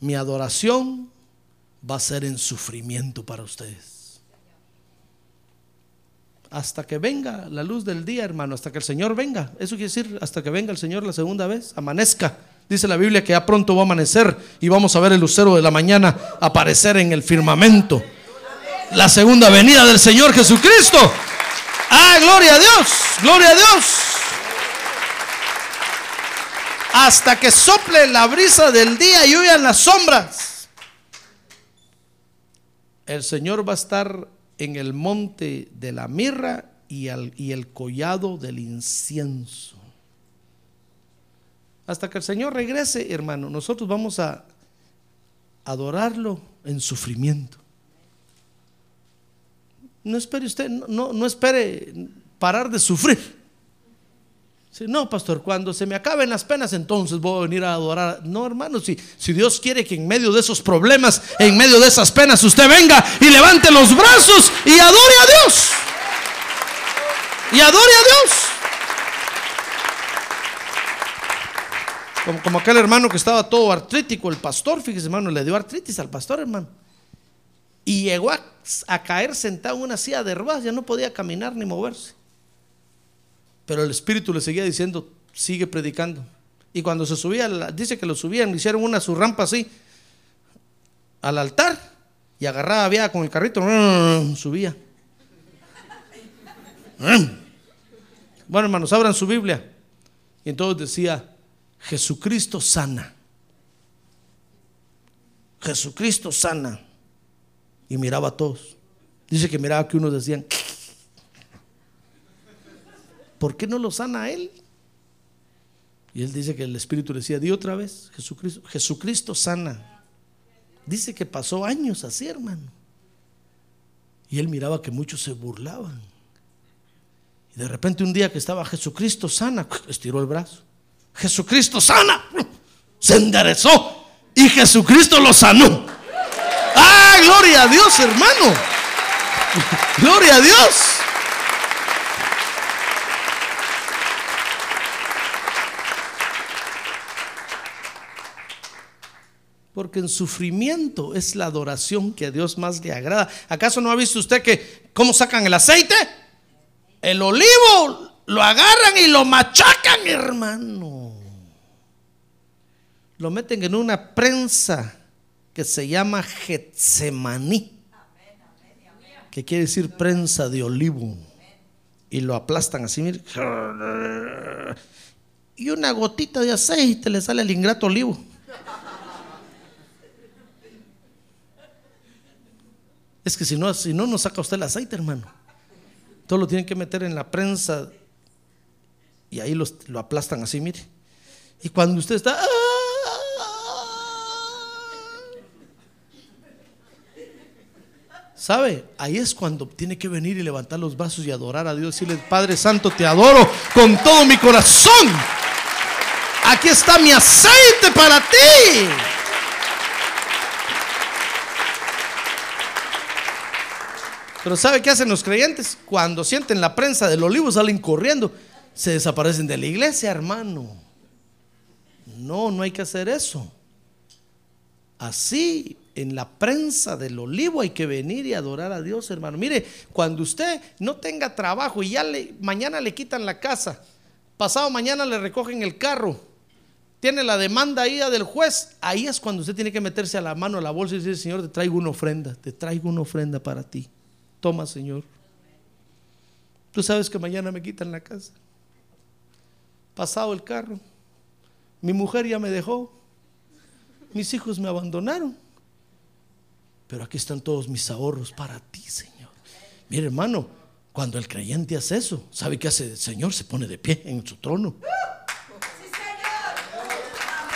mi adoración va a ser en sufrimiento para ustedes hasta que venga la luz del día, hermano, hasta que el Señor venga. Eso quiere decir hasta que venga el Señor la segunda vez, amanezca. Dice la Biblia que ya pronto va a amanecer y vamos a ver el lucero de la mañana aparecer en el firmamento. La segunda venida del Señor Jesucristo. Ah, gloria a Dios, gloria a Dios. Hasta que sople la brisa del día y huyan las sombras. El Señor va a estar en el monte de la mirra y, el collado del incienso. Hasta que el Señor regrese, hermano, nosotros vamos a adorarlo en sufrimiento. No espere usted, no, no espere parar de sufrir no, pastor, cuando se me acaben las penas, entonces voy a venir a adorar. No, hermano, si, si Dios quiere que en medio de esos problemas, en medio de esas penas, usted venga y levante los brazos y adore a Dios. Y adore a Dios. Como, como aquel hermano que estaba todo artrítico, el pastor, fíjese, hermano, le dio artritis al pastor, hermano. Y llegó a, a caer sentado en una silla de ruedas, ya no podía caminar ni moverse. Pero el Espíritu le seguía diciendo, sigue predicando. Y cuando se subía, dice que lo subían, le hicieron una su rampa así al altar y agarraba, había con el carrito, subía. Bueno, hermanos, abran su Biblia. Y entonces decía, Jesucristo sana. Jesucristo sana. Y miraba a todos. Dice que miraba que unos decían, ¿por qué no lo sana a él? Y él dice que el Espíritu le decía, di otra vez, Jesucristo, Jesucristo sana. Dice que pasó años así, hermano. Y él miraba que muchos se burlaban. Y de repente un día que estaba Jesucristo sana, *laughs* estiró el brazo. Jesucristo sana, se enderezó y Jesucristo lo sanó. ¡Ah, gloria a Dios, hermano! ¡Gloria a Dios! Porque en sufrimiento es la adoración que a Dios más le agrada. ¿Acaso no ha visto usted que cómo sacan el aceite? El olivo lo agarran y lo machacan, hermano. Lo meten en una prensa que se llama Getsemaní. que quiere decir prensa de olivo. Y lo aplastan así, mire. Y una gotita de aceite le sale al ingrato olivo. Es que si no, si no, no saca usted el aceite, hermano. Todo lo tienen que meter en la prensa y ahí los- lo aplastan así, mire. Y cuando usted está... ¡ah! ¿Sabe? Ahí es cuando tiene que venir y levantar los brazos y adorar a Dios. Decirle, Padre Santo, te adoro con todo mi corazón. Aquí está mi aceite para ti. Pero ¿sabe qué hacen los creyentes? Cuando sienten la prensa del olivo salen corriendo. Se desaparecen de la iglesia, hermano. No, no hay que hacer eso. Así, en la prensa del olivo hay que venir y adorar a Dios, hermano. Mire, cuando usted no tenga trabajo y ya mañana le quitan la casa, pasado mañana le recogen el carro, tiene la demanda ahí del juez, ahí es cuando usted tiene que meterse a la mano a la bolsa y decir, Señor, te traigo una ofrenda, te traigo una ofrenda para ti. Toma, Señor. Tú sabes que mañana me quitan la casa. Pasado el carro. Mi mujer ya me dejó. Mis hijos me abandonaron. Pero aquí están todos mis ahorros para ti, Señor. Mire, hermano, cuando el creyente hace eso, ¿sabe qué hace el Señor? Se pone de pie en su trono.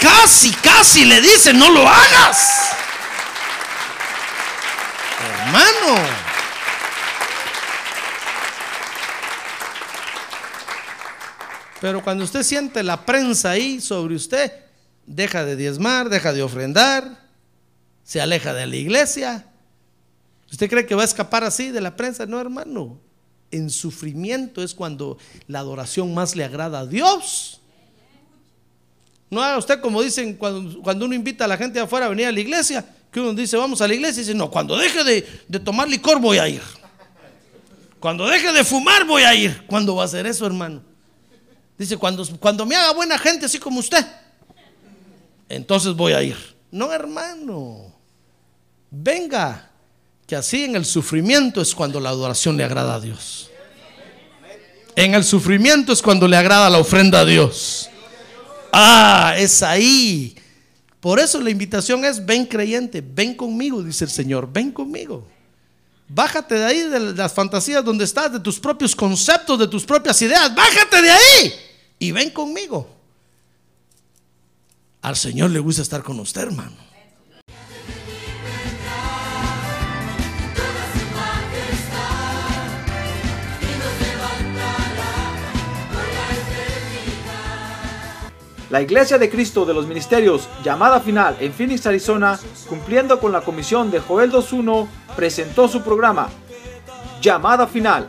Casi, casi le dice, no lo hagas. Hermano. Pero cuando usted siente la prensa ahí sobre usted, deja de diezmar, deja de ofrendar, se aleja de la iglesia. ¿Usted cree que va a escapar así de la prensa? No, hermano. En sufrimiento es cuando la adoración más le agrada a Dios. No haga usted como dicen cuando, cuando uno invita a la gente de afuera a venir a la iglesia, que uno dice vamos a la iglesia y dice, no, cuando deje de, tomar licor voy a ir. Cuando deje de fumar voy a ir. ¿Cuándo va a hacer eso, hermano? Dice, cuando, cuando me haga buena gente así como usted, entonces voy a ir. No, hermano. Venga, que así en el sufrimiento es cuando la adoración le agrada a Dios. En el sufrimiento es cuando le agrada la ofrenda a Dios. Ah, es ahí. Por eso la invitación es, ven creyente, ven conmigo, dice el Señor, ven conmigo. Bájate de ahí, de las fantasías donde estás, de tus propios conceptos, de tus propias ideas. Bájate de ahí y ven conmigo. Al Señor le gusta estar con usted, hermano. La Iglesia de Cristo de los Ministerios, llamada final en Phoenix, Arizona, cumpliendo con la comisión de Joel 2.1, presentó su programa, Llamada Final.